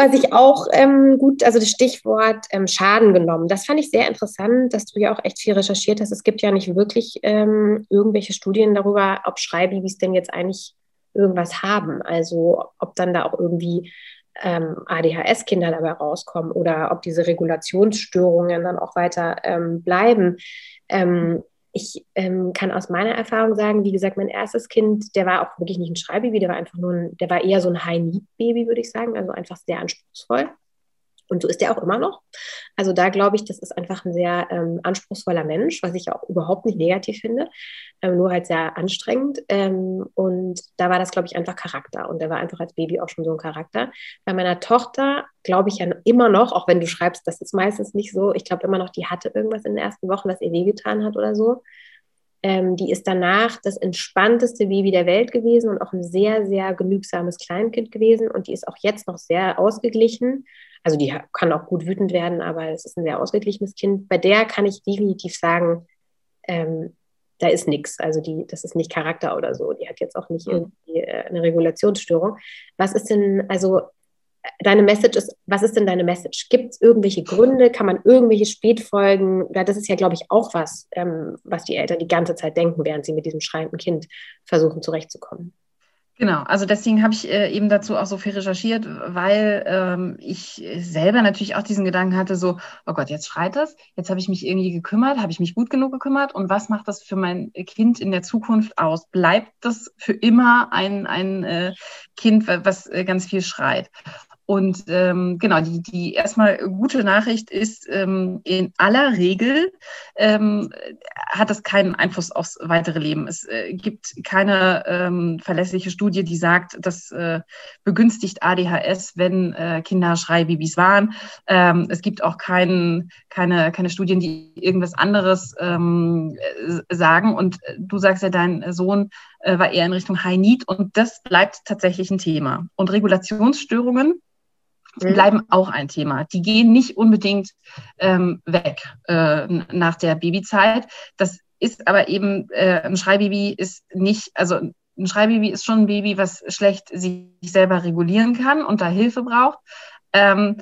was ich auch ähm, gut, also das Stichwort ähm, Schaden genommen, das fand ich sehr interessant, dass du ja auch echt viel recherchiert hast. Es gibt ja nicht wirklich ähm, irgendwelche Studien darüber, ob Schreibibis denn jetzt eigentlich irgendwas haben. Also ob dann da auch irgendwie ähm, ADHS-Kinder dabei rauskommen oder ob diese Regulationsstörungen dann auch weiter ähm, bleiben. Ich ähm, kann aus meiner Erfahrung sagen, wie gesagt, mein erstes Kind, der war auch wirklich nicht ein Schreibaby, der war einfach nur ein, der war eher so ein High-Need-Baby, würde ich sagen, also einfach sehr anspruchsvoll. Und so ist er auch immer noch. Also da glaube ich, das ist einfach ein sehr ähm, anspruchsvoller Mensch, was ich auch überhaupt nicht negativ finde, ähm, nur halt sehr anstrengend. Ähm, und da war das, glaube ich, einfach Charakter. Und der war einfach als Baby auch schon so ein Charakter. Bei meiner Tochter glaube ich ja immer noch, auch wenn du schreibst, das ist meistens nicht so, ich glaube immer noch, die hatte irgendwas in den ersten Wochen, was ihr wehgetan hat oder so. Ähm, die ist danach das entspannteste Baby der Welt gewesen und auch ein sehr, sehr genügsames Kleinkind gewesen. Und die ist auch jetzt noch sehr ausgeglichen. Also die kann auch gut wütend werden, aber es ist ein sehr ausgeglichenes Kind. Bei der kann ich definitiv sagen, ähm, da ist nichts. Also die, das ist nicht Charakter oder so. Die hat jetzt auch nicht irgendwie äh, eine Regulationsstörung. Was ist denn, also deine Message ist, was ist denn deine Message? Gibt es irgendwelche Gründe? Kann man irgendwelche Spätfolgen? Ja, das ist ja, glaube ich, auch was, ähm, was die Eltern die ganze Zeit denken, während sie mit diesem schreienden Kind versuchen zurechtzukommen. Genau, also deswegen habe ich äh, eben dazu auch so viel recherchiert, weil ähm, ich selber natürlich auch diesen Gedanken hatte, so, oh Gott, jetzt schreit das, jetzt habe ich mich irgendwie gekümmert, habe ich mich gut genug gekümmert und was macht das für mein Kind in der Zukunft aus? Bleibt das für immer ein, ein äh, Kind, was äh, ganz viel schreit? Und ähm, genau, die, die erstmal gute Nachricht ist, ähm, in aller Regel ähm, hat das keinen Einfluss aufs weitere Leben. Es äh, gibt keine ähm, verlässliche Studie, die sagt, das äh, begünstigt ADHS, wenn äh, Kinder Schreibabys waren. Ähm, es gibt auch kein, keine, keine Studien, die irgendwas anderes ähm, sagen. Und du sagst ja, dein Sohn äh, war eher in Richtung High Need und das bleibt tatsächlich ein Thema. Und Regulationsstörungen. Bleiben auch ein Thema. Die gehen nicht unbedingt ähm, weg äh, nach der Babyzeit. Das ist aber eben, äh, ein Schreibaby ist nicht, also ein Schreibaby ist schon ein Baby, was schlecht sich selber regulieren kann und da Hilfe braucht. Ähm,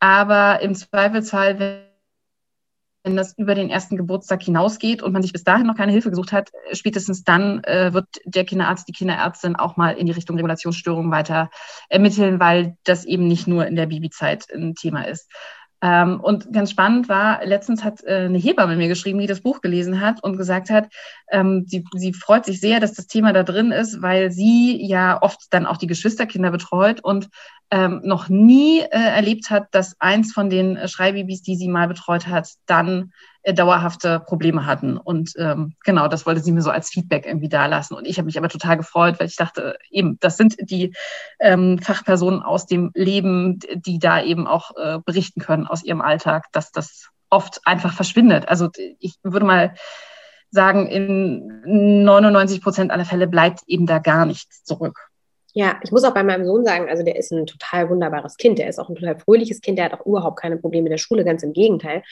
aber im Zweifelsfall, wenn wenn das über den ersten Geburtstag hinausgeht und man sich bis dahin noch keine Hilfe gesucht hat, spätestens dann äh, wird der Kinderarzt, die Kinderärztin auch mal in die Richtung Regulationsstörungen weiter ermitteln, weil das eben nicht nur in der Babyzeit ein Thema ist. Ähm, und ganz spannend war, letztens hat äh, eine Hebamme mir geschrieben, die das Buch gelesen hat und gesagt hat, ähm, sie, sie freut sich sehr, dass das Thema da drin ist, weil sie ja oft dann auch die Geschwisterkinder betreut und ähm, noch nie äh, erlebt hat, dass eins von den äh, Schreibabys, die sie mal betreut hat, dann äh, dauerhafte Probleme hatten. Und ähm, genau, das wollte sie mir so als Feedback irgendwie dalassen. Und ich habe mich aber total gefreut, weil ich dachte, eben, das sind die ähm, Fachpersonen aus dem Leben, die da eben auch äh, berichten können aus ihrem Alltag, dass das oft einfach verschwindet. Also ich würde mal sagen, in 99 Prozent aller Fälle bleibt eben da gar nichts zurück. Ja, ich muss auch bei meinem Sohn sagen, also der ist ein total wunderbares Kind. Der ist auch ein total fröhliches Kind. Der hat auch überhaupt keine Probleme in der Schule, ganz im Gegenteil.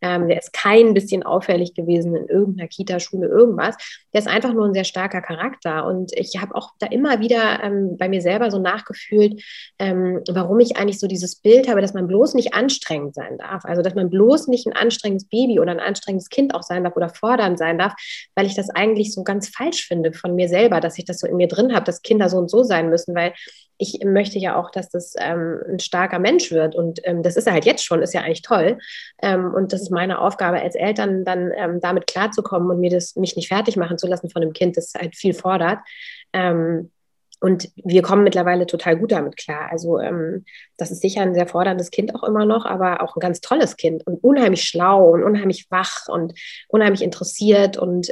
Ähm, der ist kein bisschen auffällig gewesen in irgendeiner Kita, Schule, irgendwas. Der ist einfach nur ein sehr starker Charakter. Und ich habe auch da immer wieder ähm, bei mir selber so nachgefühlt, ähm, warum ich eigentlich so dieses Bild habe, dass man bloß nicht anstrengend sein darf. Also, dass man bloß nicht ein anstrengendes Baby oder ein anstrengendes Kind auch sein darf oder fordernd sein darf, weil ich das eigentlich so ganz falsch finde von mir selber, dass ich das so in mir drin habe, dass Kinder so und so sein sein müssen, weil ich möchte ja auch, dass das ähm, ein starker Mensch wird. Und ähm, das ist er halt jetzt schon, ist ja eigentlich toll. Ähm, und das ist meine Aufgabe als Eltern, dann ähm, damit klarzukommen und mir das, mich nicht fertig machen zu lassen von einem Kind, das halt viel fordert. Ähm, und wir kommen mittlerweile total gut damit klar. Also ähm, das ist sicher ein sehr forderndes Kind auch immer noch, aber auch ein ganz tolles Kind und unheimlich schlau und unheimlich wach und unheimlich interessiert und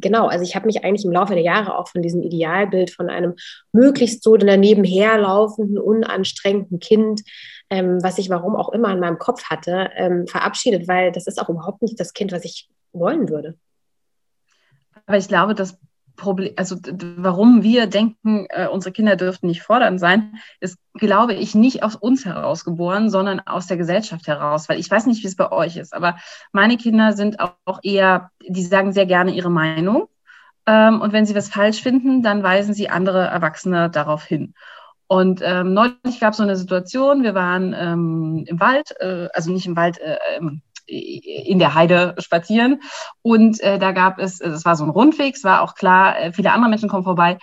genau, also ich habe mich eigentlich im Laufe der Jahre auch von diesem Idealbild von einem möglichst so daneben herlaufenden, unanstrengenden Kind, ähm, was ich warum auch immer in meinem Kopf hatte, ähm, verabschiedet, weil das ist auch überhaupt nicht das Kind, was ich wollen würde. Aber ich glaube, das Problem, also warum wir denken, äh, unsere Kinder dürften nicht fordernd sein, ist, glaube ich, nicht aus uns heraus geboren, sondern aus der Gesellschaft heraus. Weil ich weiß nicht, wie es bei euch ist, aber meine Kinder sind auch, eher, die sagen sehr gerne ihre Meinung. Ähm, und wenn sie was falsch finden, dann weisen sie andere Erwachsene darauf hin. Und ähm, neulich gab es so eine Situation, wir waren ähm, im Wald, äh, also nicht im Wald, äh, in der Heide spazieren. Und äh, da gab es, es war so ein Rundweg, es war auch klar, äh, viele andere Menschen kommen vorbei.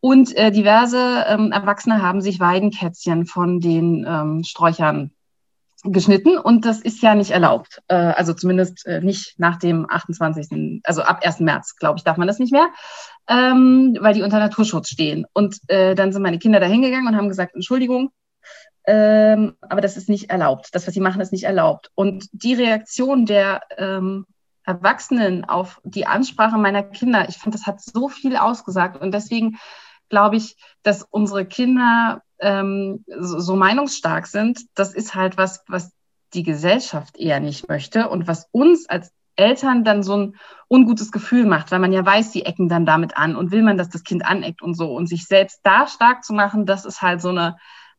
Und äh, diverse ähm, Erwachsene haben sich Weidenkätzchen von den ähm, Sträuchern geschnitten und das ist ja nicht erlaubt. Äh, also zumindest äh, nicht nach dem 28., also ab 1. März, glaube ich, darf man das nicht mehr, ähm, weil die unter Naturschutz stehen. Und äh, dann sind meine Kinder da hingegangen und haben gesagt, Entschuldigung, ähm, aber das ist nicht erlaubt. Das, was sie machen, ist nicht erlaubt. Und die Reaktion der ähm, Erwachsenen auf die Ansprache meiner Kinder, ich finde, das hat so viel ausgesagt. Und deswegen glaube ich, dass unsere Kinder ähm, so, so meinungsstark sind. Das ist halt was, was die Gesellschaft eher nicht möchte und was uns als Eltern dann so ein ungutes Gefühl macht, weil man ja weiß, sie ecken dann damit an und will man, dass das Kind aneckt und so. Und sich selbst da stark zu machen, das ist halt so eine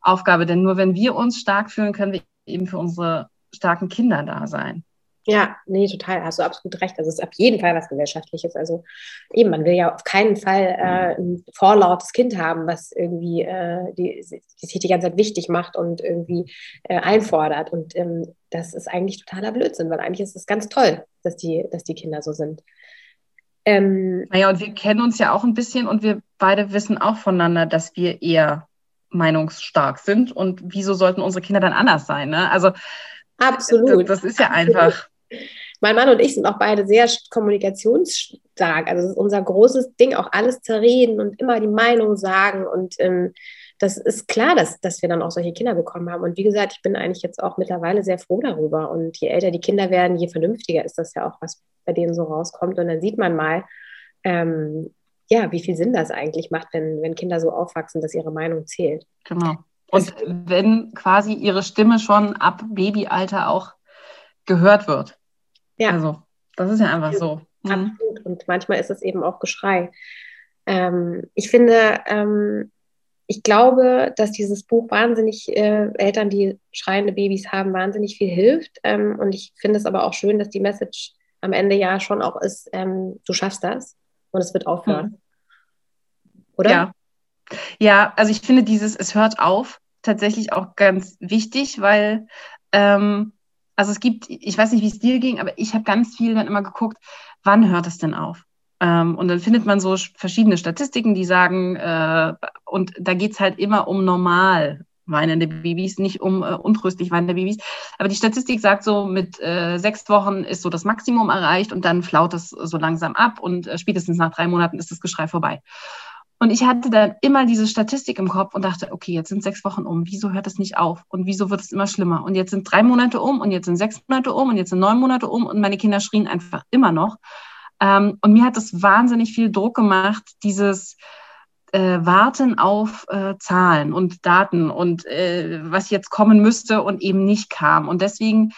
Aufgabe, denn nur wenn wir uns stark fühlen, können wir eben für unsere starken Kinder da sein. Ja, nee, total, hast du absolut recht. Also es ist auf jeden Fall was Gesellschaftliches. Also eben, man will ja auf keinen Fall äh, ein vorlautes Kind haben, was irgendwie äh, die, die sich die ganze Zeit wichtig macht und irgendwie äh, einfordert. Und ähm, das ist eigentlich totaler Blödsinn, weil eigentlich ist es ganz toll, dass die, dass die Kinder so sind. Ähm, naja, und wir kennen uns ja auch ein bisschen und wir beide wissen auch voneinander, dass wir eher meinungsstark sind. Und wieso sollten unsere Kinder dann anders sein? Ne? Also absolut. Das, das ist ja absolut. einfach. Mein Mann und ich sind auch beide sehr kommunikationsstark. Also das ist unser großes Ding, auch alles zerreden und immer die Meinung sagen. Und ähm, das ist klar, dass, dass wir dann auch solche Kinder bekommen haben. Und wie gesagt, ich bin eigentlich jetzt auch mittlerweile sehr froh darüber. Und je älter die Kinder werden, je vernünftiger ist das ja auch, was bei denen so rauskommt. Und dann sieht man mal, ähm, ja, wie viel Sinn das eigentlich macht, wenn, wenn Kinder so aufwachsen, dass ihre Meinung zählt. Genau. Und wenn quasi ihre Stimme schon ab Babyalter auch gehört wird. Ja. Also, das ist ja einfach so. Mhm. Absolut. Und manchmal ist es eben auch Geschrei. Ähm, ich finde, ähm, ich glaube, dass dieses Buch wahnsinnig äh, Eltern, die schreiende Babys haben, wahnsinnig viel hilft. Ähm, und ich finde es aber auch schön, dass die Message am Ende ja schon auch ist, ähm, du schaffst das und es wird aufhören. Mhm. Oder? Ja. Ja, also ich finde dieses Es hört auf tatsächlich auch ganz wichtig, weil ähm, also es gibt, ich weiß nicht, wie es dir ging, aber ich habe ganz viel dann immer geguckt, wann hört es denn auf? Ähm, und dann findet man so verschiedene Statistiken, die sagen, äh, und da geht es halt immer um normal weinende Babys, nicht um äh, untröstlich weinende Babys. Aber die Statistik sagt so, mit äh, sechs Wochen ist so das Maximum erreicht und dann flaut es so langsam ab und äh, spätestens nach drei Monaten ist das Geschrei vorbei. Und ich hatte dann immer diese Statistik im Kopf und dachte, okay, jetzt sind sechs Wochen um, wieso hört das nicht auf? Und wieso wird es immer schlimmer? Und jetzt sind drei Monate um und jetzt sind sechs Monate um und jetzt sind neun Monate um und meine Kinder schrien einfach immer noch. Ähm, und mir hat das wahnsinnig viel Druck gemacht, dieses äh, Warten auf äh, Zahlen und Daten und äh, was jetzt kommen müsste und eben nicht kam. Und deswegen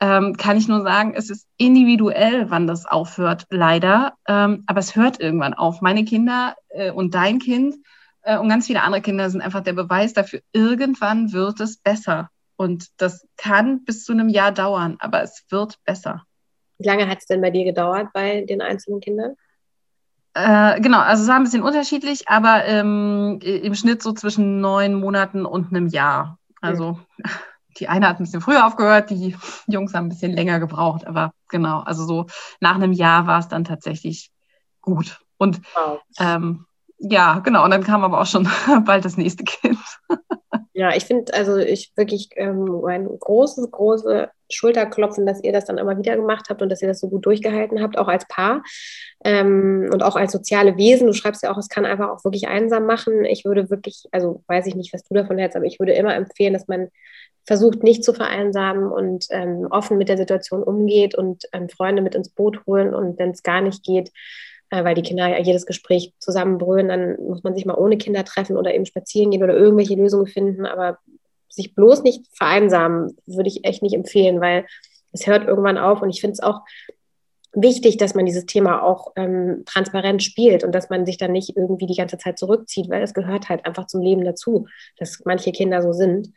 ähm, kann ich nur sagen, es ist individuell, wann das aufhört, leider. Ähm, aber es hört irgendwann auf. Meine Kinder äh, und dein Kind äh, und ganz viele andere Kinder sind einfach der Beweis dafür, irgendwann wird es besser. Und das kann bis zu einem Jahr dauern, aber es wird besser. Wie lange hat es denn bei dir gedauert bei den einzelnen Kindern? Äh, genau, also es war ein bisschen unterschiedlich, aber ähm, im Schnitt so zwischen neun Monaten und einem Jahr. Also mhm. <laughs> die eine hat ein bisschen früher aufgehört, die <laughs> Jungs haben ein bisschen länger gebraucht, aber genau, also so nach einem Jahr war es dann tatsächlich gut. Und wow. ähm, ja, genau, und dann kam aber auch schon <laughs> bald das nächste Kind. Ja, ich finde, also ich wirklich ähm, ein großes, große Schulterklopfen, dass ihr das dann immer wieder gemacht habt und dass ihr das so gut durchgehalten habt, auch als Paar ähm, und auch als soziale Wesen. Du schreibst ja auch, es kann einfach auch wirklich einsam machen. Ich würde wirklich, also weiß ich nicht, was du davon hältst, aber ich würde immer empfehlen, dass man versucht, nicht zu vereinsamen und ähm, offen mit der Situation umgeht und ähm, Freunde mit ins Boot holen und wenn es gar nicht geht, weil die Kinder ja jedes Gespräch zusammenbrüllen, dann muss man sich mal ohne Kinder treffen oder eben spazieren gehen oder irgendwelche Lösungen finden. Aber sich bloß nicht vereinsamen, würde ich echt nicht empfehlen, weil es hört irgendwann auf. Und ich finde es auch wichtig, dass man dieses Thema auch ähm, transparent spielt und dass man sich dann nicht irgendwie die ganze Zeit zurückzieht, weil es gehört halt einfach zum Leben dazu, dass manche Kinder so sind.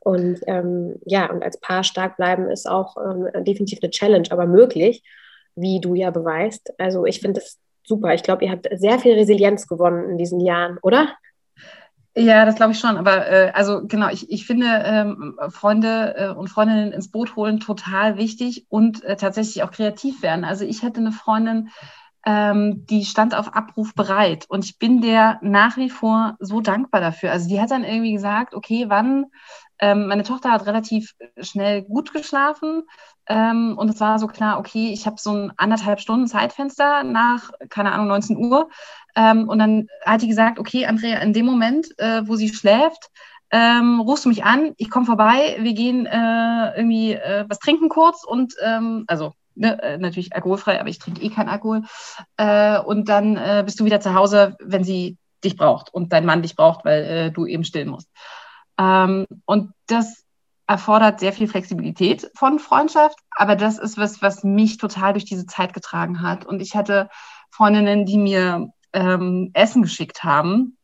Und ähm, ja, und als Paar stark bleiben ist auch ähm, definitiv eine Challenge, aber möglich, wie du ja beweist. Also ich finde das super. Ich glaube, ihr habt sehr viel Resilienz gewonnen in diesen Jahren, oder? Ja, das glaube ich schon. Aber äh, also genau, ich, ich finde ähm, Freunde äh, und Freundinnen ins Boot holen total wichtig und äh, tatsächlich auch kreativ werden. Also ich hätte eine Freundin, ähm, die stand auf Abruf bereit und ich bin der nach wie vor so dankbar dafür. Also die hat dann irgendwie gesagt, okay, wann ähm, meine Tochter hat relativ schnell gut geschlafen ähm, und es war so klar, okay, ich habe so ein anderthalb Stunden Zeitfenster nach, keine Ahnung, 19 Uhr. Ähm, und dann hat die gesagt, okay, Andrea, in dem Moment, äh, wo sie schläft, ähm, rufst du mich an, ich komme vorbei, wir gehen äh, irgendwie äh, was trinken kurz und ähm, also ne, äh, natürlich alkoholfrei, aber ich trinke eh keinen Alkohol. Äh, und dann äh, bist du wieder zu Hause, wenn sie dich braucht und dein Mann dich braucht, weil äh, du eben stillen musst. Ähm, und das erfordert sehr viel Flexibilität von Freundschaft, aber das ist was, was mich total durch diese Zeit getragen hat. Und ich hatte Freundinnen, die mir ähm, Essen geschickt haben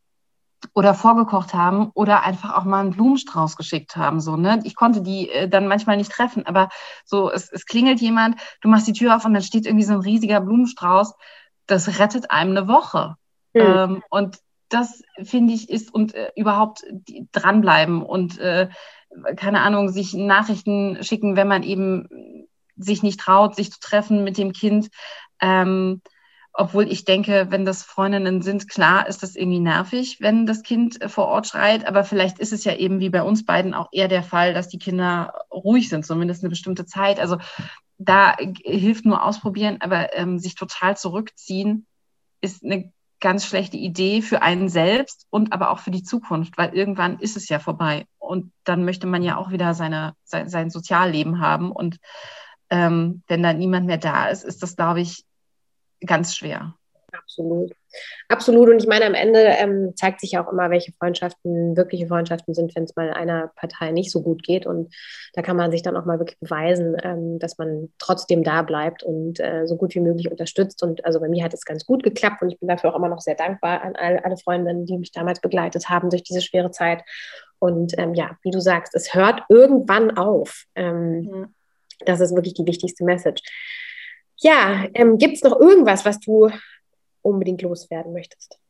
oder vorgekocht haben oder einfach auch mal einen Blumenstrauß geschickt haben. So, ne? Ich konnte die äh, dann manchmal nicht treffen, aber so, es, es klingelt jemand, du machst die Tür auf und dann steht irgendwie so ein riesiger Blumenstrauß. Das rettet einem eine Woche. Mhm. Ähm, und das finde ich ist und äh, überhaupt dranbleiben und äh, keine Ahnung, sich Nachrichten schicken, wenn man eben sich nicht traut, sich zu treffen mit dem Kind. Ähm, obwohl ich denke, wenn das Freundinnen sind, klar ist das irgendwie nervig, wenn das Kind vor Ort schreit. Aber vielleicht ist es ja eben wie bei uns beiden auch eher der Fall, dass die Kinder ruhig sind, zumindest eine bestimmte Zeit. Also da hilft nur ausprobieren, aber ähm, sich total zurückziehen ist eine ganz schlechte Idee für einen selbst und aber auch für die Zukunft, weil irgendwann ist es ja vorbei und dann möchte man ja auch wieder seine, sein, sein Sozialleben haben und ähm, wenn da niemand mehr da ist, ist das, glaube ich, ganz schwer. Absolut. Absolut. Und ich meine, am Ende ähm, zeigt sich ja auch immer, welche Freundschaften wirkliche Freundschaften sind, wenn es mal einer Partei nicht so gut geht. Und da kann man sich dann auch mal wirklich beweisen, ähm, dass man trotzdem da bleibt und äh, so gut wie möglich unterstützt. Und also bei mir hat es ganz gut geklappt und ich bin dafür auch immer noch sehr dankbar an alle, alle Freundinnen, die mich damals begleitet haben durch diese schwere Zeit. Und ähm, ja, wie du sagst, es hört irgendwann auf. Mhm. Das ist wirklich die wichtigste Message. Ja, ähm, gibt es noch irgendwas, was du unbedingt loswerden möchtest?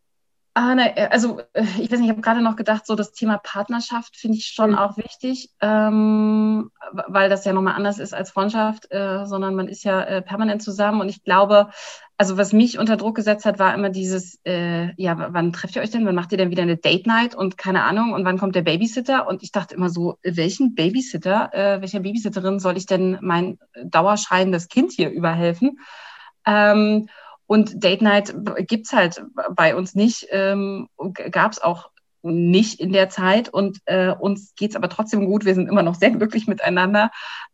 Ah, ne, also äh, ich weiß nicht, ich habe gerade noch gedacht, so das Thema Partnerschaft finde ich schon mhm. auch wichtig, ähm, weil das ja nochmal anders ist als Freundschaft, äh, sondern man ist ja äh, permanent zusammen und ich glaube, also was mich unter Druck gesetzt hat, war immer dieses, äh, ja, wann trefft ihr euch denn? Wann macht ihr denn wieder eine Date Night und keine Ahnung und wann kommt der Babysitter? Und ich dachte immer so, welchen Babysitter, äh, welcher Babysitterin soll ich denn mein dauerschreiendes Kind hier überhelfen? Ähm, und Date Night gibt's halt bei uns nicht, ähm, gab es auch nicht in der Zeit und äh, uns geht's aber trotzdem gut. Wir sind immer noch sehr glücklich miteinander.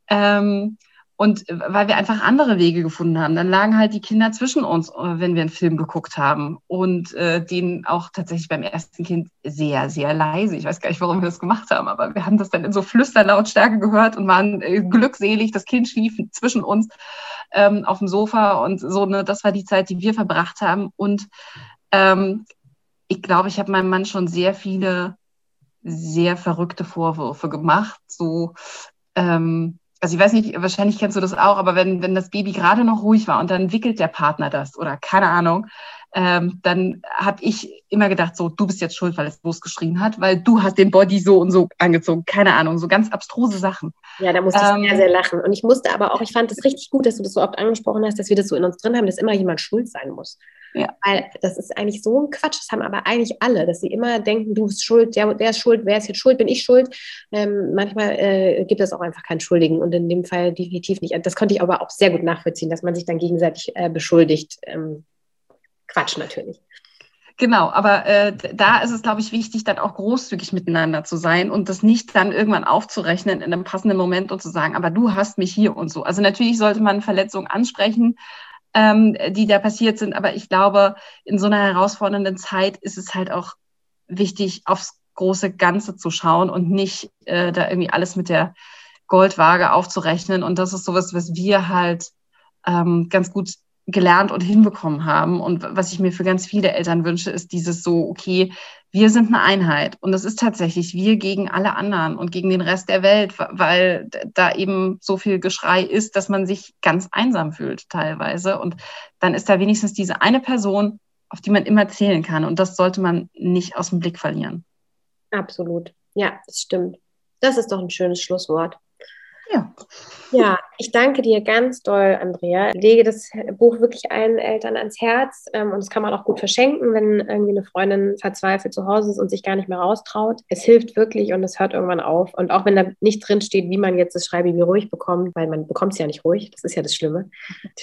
Ähm, und weil wir einfach andere Wege gefunden haben, dann lagen halt die Kinder zwischen uns, äh, wenn wir einen Film geguckt haben. Und äh, den auch tatsächlich beim ersten Kind sehr, sehr leise. Ich weiß gar nicht, warum wir das gemacht haben, aber wir haben das dann in so Flüsterlautstärke gehört und waren äh, glückselig. Das Kind schlief zwischen uns ähm, auf dem Sofa und so. Ne, das war die Zeit, die wir verbracht haben. Und ähm, ich glaube, ich habe meinem Mann schon sehr viele sehr verrückte Vorwürfe gemacht. So, ähm, also ich weiß nicht, wahrscheinlich kennst du das auch, aber wenn, wenn das Baby gerade noch ruhig war und dann wickelt der Partner das oder keine Ahnung, ähm, dann habe ich immer gedacht, so, du bist jetzt schuld, weil es losgeschrien hat, weil du hast den Body so und so angezogen. Keine Ahnung, so ganz abstruse Sachen. Ja, da musste ähm, ich sehr, sehr lachen. Und ich musste aber auch, ich fand es richtig gut, dass du das so oft angesprochen hast, dass wir das so in uns drin haben, dass immer jemand schuld sein muss. Ja. Weil das ist eigentlich so ein Quatsch, das haben aber eigentlich alle, dass sie immer denken, du bist schuld, der, der ist schuld, wer ist jetzt schuld, bin ich schuld. Ähm, manchmal äh, gibt es auch einfach keinen Schuldigen und in dem Fall definitiv nicht. Das konnte ich aber auch sehr gut nachvollziehen, dass man sich dann gegenseitig äh, beschuldigt. Ähm, Quatsch natürlich. Genau, aber äh, da ist es, glaube ich, wichtig, dann auch großzügig miteinander zu sein und das nicht dann irgendwann aufzurechnen in einem passenden Moment und zu sagen, aber du hast mich hier und so. Also natürlich sollte man Verletzungen ansprechen, ähm, die da passiert sind, aber ich glaube, in so einer herausfordernden Zeit ist es halt auch wichtig, aufs große Ganze zu schauen und nicht äh, da irgendwie alles mit der Goldwaage aufzurechnen. Und das ist sowas, was wir halt ähm, ganz gut gelernt und hinbekommen haben. Und was ich mir für ganz viele Eltern wünsche, ist dieses so, okay, wir sind eine Einheit. Und das ist tatsächlich wir gegen alle anderen und gegen den Rest der Welt, weil da eben so viel Geschrei ist, dass man sich ganz einsam fühlt teilweise. Und dann ist da wenigstens diese eine Person, auf die man immer zählen kann. Und das sollte man nicht aus dem Blick verlieren. Absolut. Ja, das stimmt. Das ist doch ein schönes Schlusswort. Ja. Ja, ich danke dir ganz doll, Andrea. Ich lege das Buch wirklich allen Eltern ans Herz ähm, und das kann man auch gut verschenken, wenn irgendwie eine Freundin verzweifelt zu Hause ist und sich gar nicht mehr raustraut. Es hilft wirklich und es hört irgendwann auf. Und auch wenn da nicht drin steht, wie man jetzt das Schreibaby ruhig bekommt, weil man bekommt es ja nicht ruhig, das ist ja das Schlimme,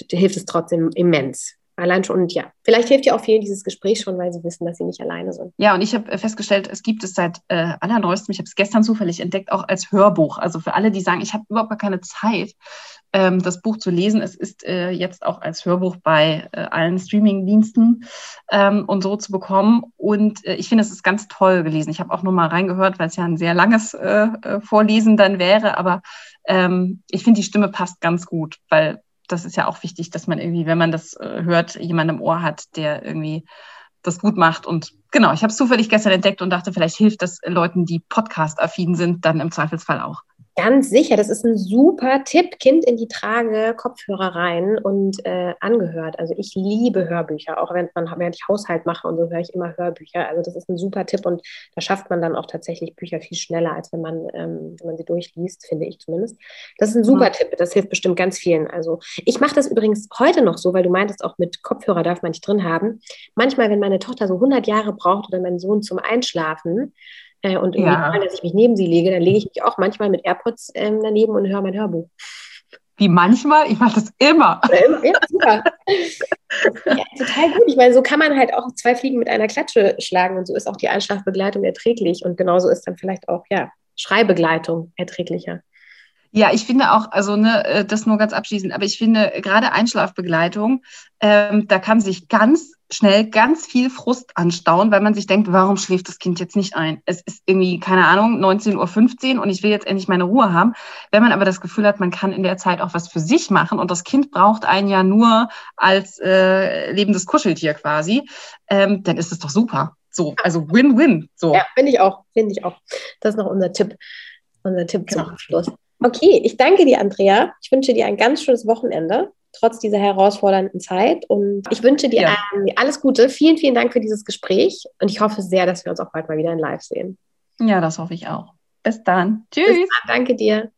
hilft es trotzdem immens. Allein schon, und ja, vielleicht hilft ja auch vielen dieses Gespräch schon, weil sie wissen, dass sie nicht alleine sind. Ja, und ich habe äh, festgestellt, es gibt es seit äh, allerneuestem, ich habe es gestern zufällig entdeckt, auch als Hörbuch. Also für alle, die sagen, ich habe überhaupt gar keine Zeit, ähm, das Buch zu lesen. Es ist äh, jetzt auch als Hörbuch bei äh, allen Streaming-Diensten ähm, und so zu bekommen. Und äh, ich finde, es ist ganz toll gelesen. Ich habe auch nur mal reingehört, weil es ja ein sehr langes äh, äh, Vorlesen dann wäre. Aber ähm, ich finde, die Stimme passt ganz gut, weil das ist ja auch wichtig, dass man irgendwie, wenn man das äh, hört, jemanden im Ohr hat, der irgendwie das gut macht. Und genau, ich habe es zufällig gestern entdeckt und dachte, vielleicht hilft das Leuten, die Podcast-affin sind, dann im Zweifelsfall auch. Ganz sicher, das ist ein super Tipp. Kind in die Trage, Kopfhörer rein und äh, angehört. Also ich liebe Hörbücher, auch wenn man, während ich Haushalt mache und so höre ich immer Hörbücher. Also das ist ein super Tipp und da schafft man dann auch tatsächlich Bücher viel schneller, als wenn man, ähm, wenn man sie durchliest, finde ich zumindest. Das ist ein super mhm. Tipp. Das hilft bestimmt ganz vielen. Also ich mache das übrigens heute noch so, weil du meintest, auch mit Kopfhörer darf man nicht drin haben. Manchmal, wenn meine Tochter so 100 Jahre braucht oder mein Sohn zum Einschlafen, äh, und irgendwie ja. wollen, dass ich mich neben sie lege, dann lege ich mich auch manchmal mit AirPods ähm, daneben und höre mein Hörbuch. Wie manchmal? Ich mache das immer. immer. Ja, super. ja, total gut. Ich meine, so kann man halt auch zwei Fliegen mit einer Klatsche schlagen und so ist auch die Einschlafbegleitung erträglich und genauso ist dann vielleicht auch ja, Schreibegleitung erträglicher. Ja, ich finde auch, also ne, äh, das nur ganz abschließend, aber ich finde gerade Einschlafbegleitung, ähm, da kann sich ganz schnell ganz viel Frust anstauen, weil man sich denkt, warum schläft das Kind jetzt nicht ein? Es ist irgendwie, keine Ahnung, 19.15 Uhr und ich will jetzt endlich meine Ruhe haben. Wenn man aber das Gefühl hat, man kann in der Zeit auch was für sich machen und das Kind braucht einen ja nur als äh, lebendes Kuscheltier quasi, ähm, dann ist es doch super. So, also Win-Win. So. Ja, finde ich auch, finde ich auch. Das ist noch unser Tipp, unser Tipp genau. zum Abschluss. Okay, ich danke dir, Andrea. Ich wünsche dir ein ganz schönes Wochenende, trotz dieser herausfordernden Zeit. Und ich wünsche dir ja. alles Gute. Vielen, vielen Dank für dieses Gespräch. Und ich hoffe sehr, dass wir uns auch bald mal wieder in Live sehen. Ja, das hoffe ich auch. Bis dann. Tschüss. Bis dann. Danke dir.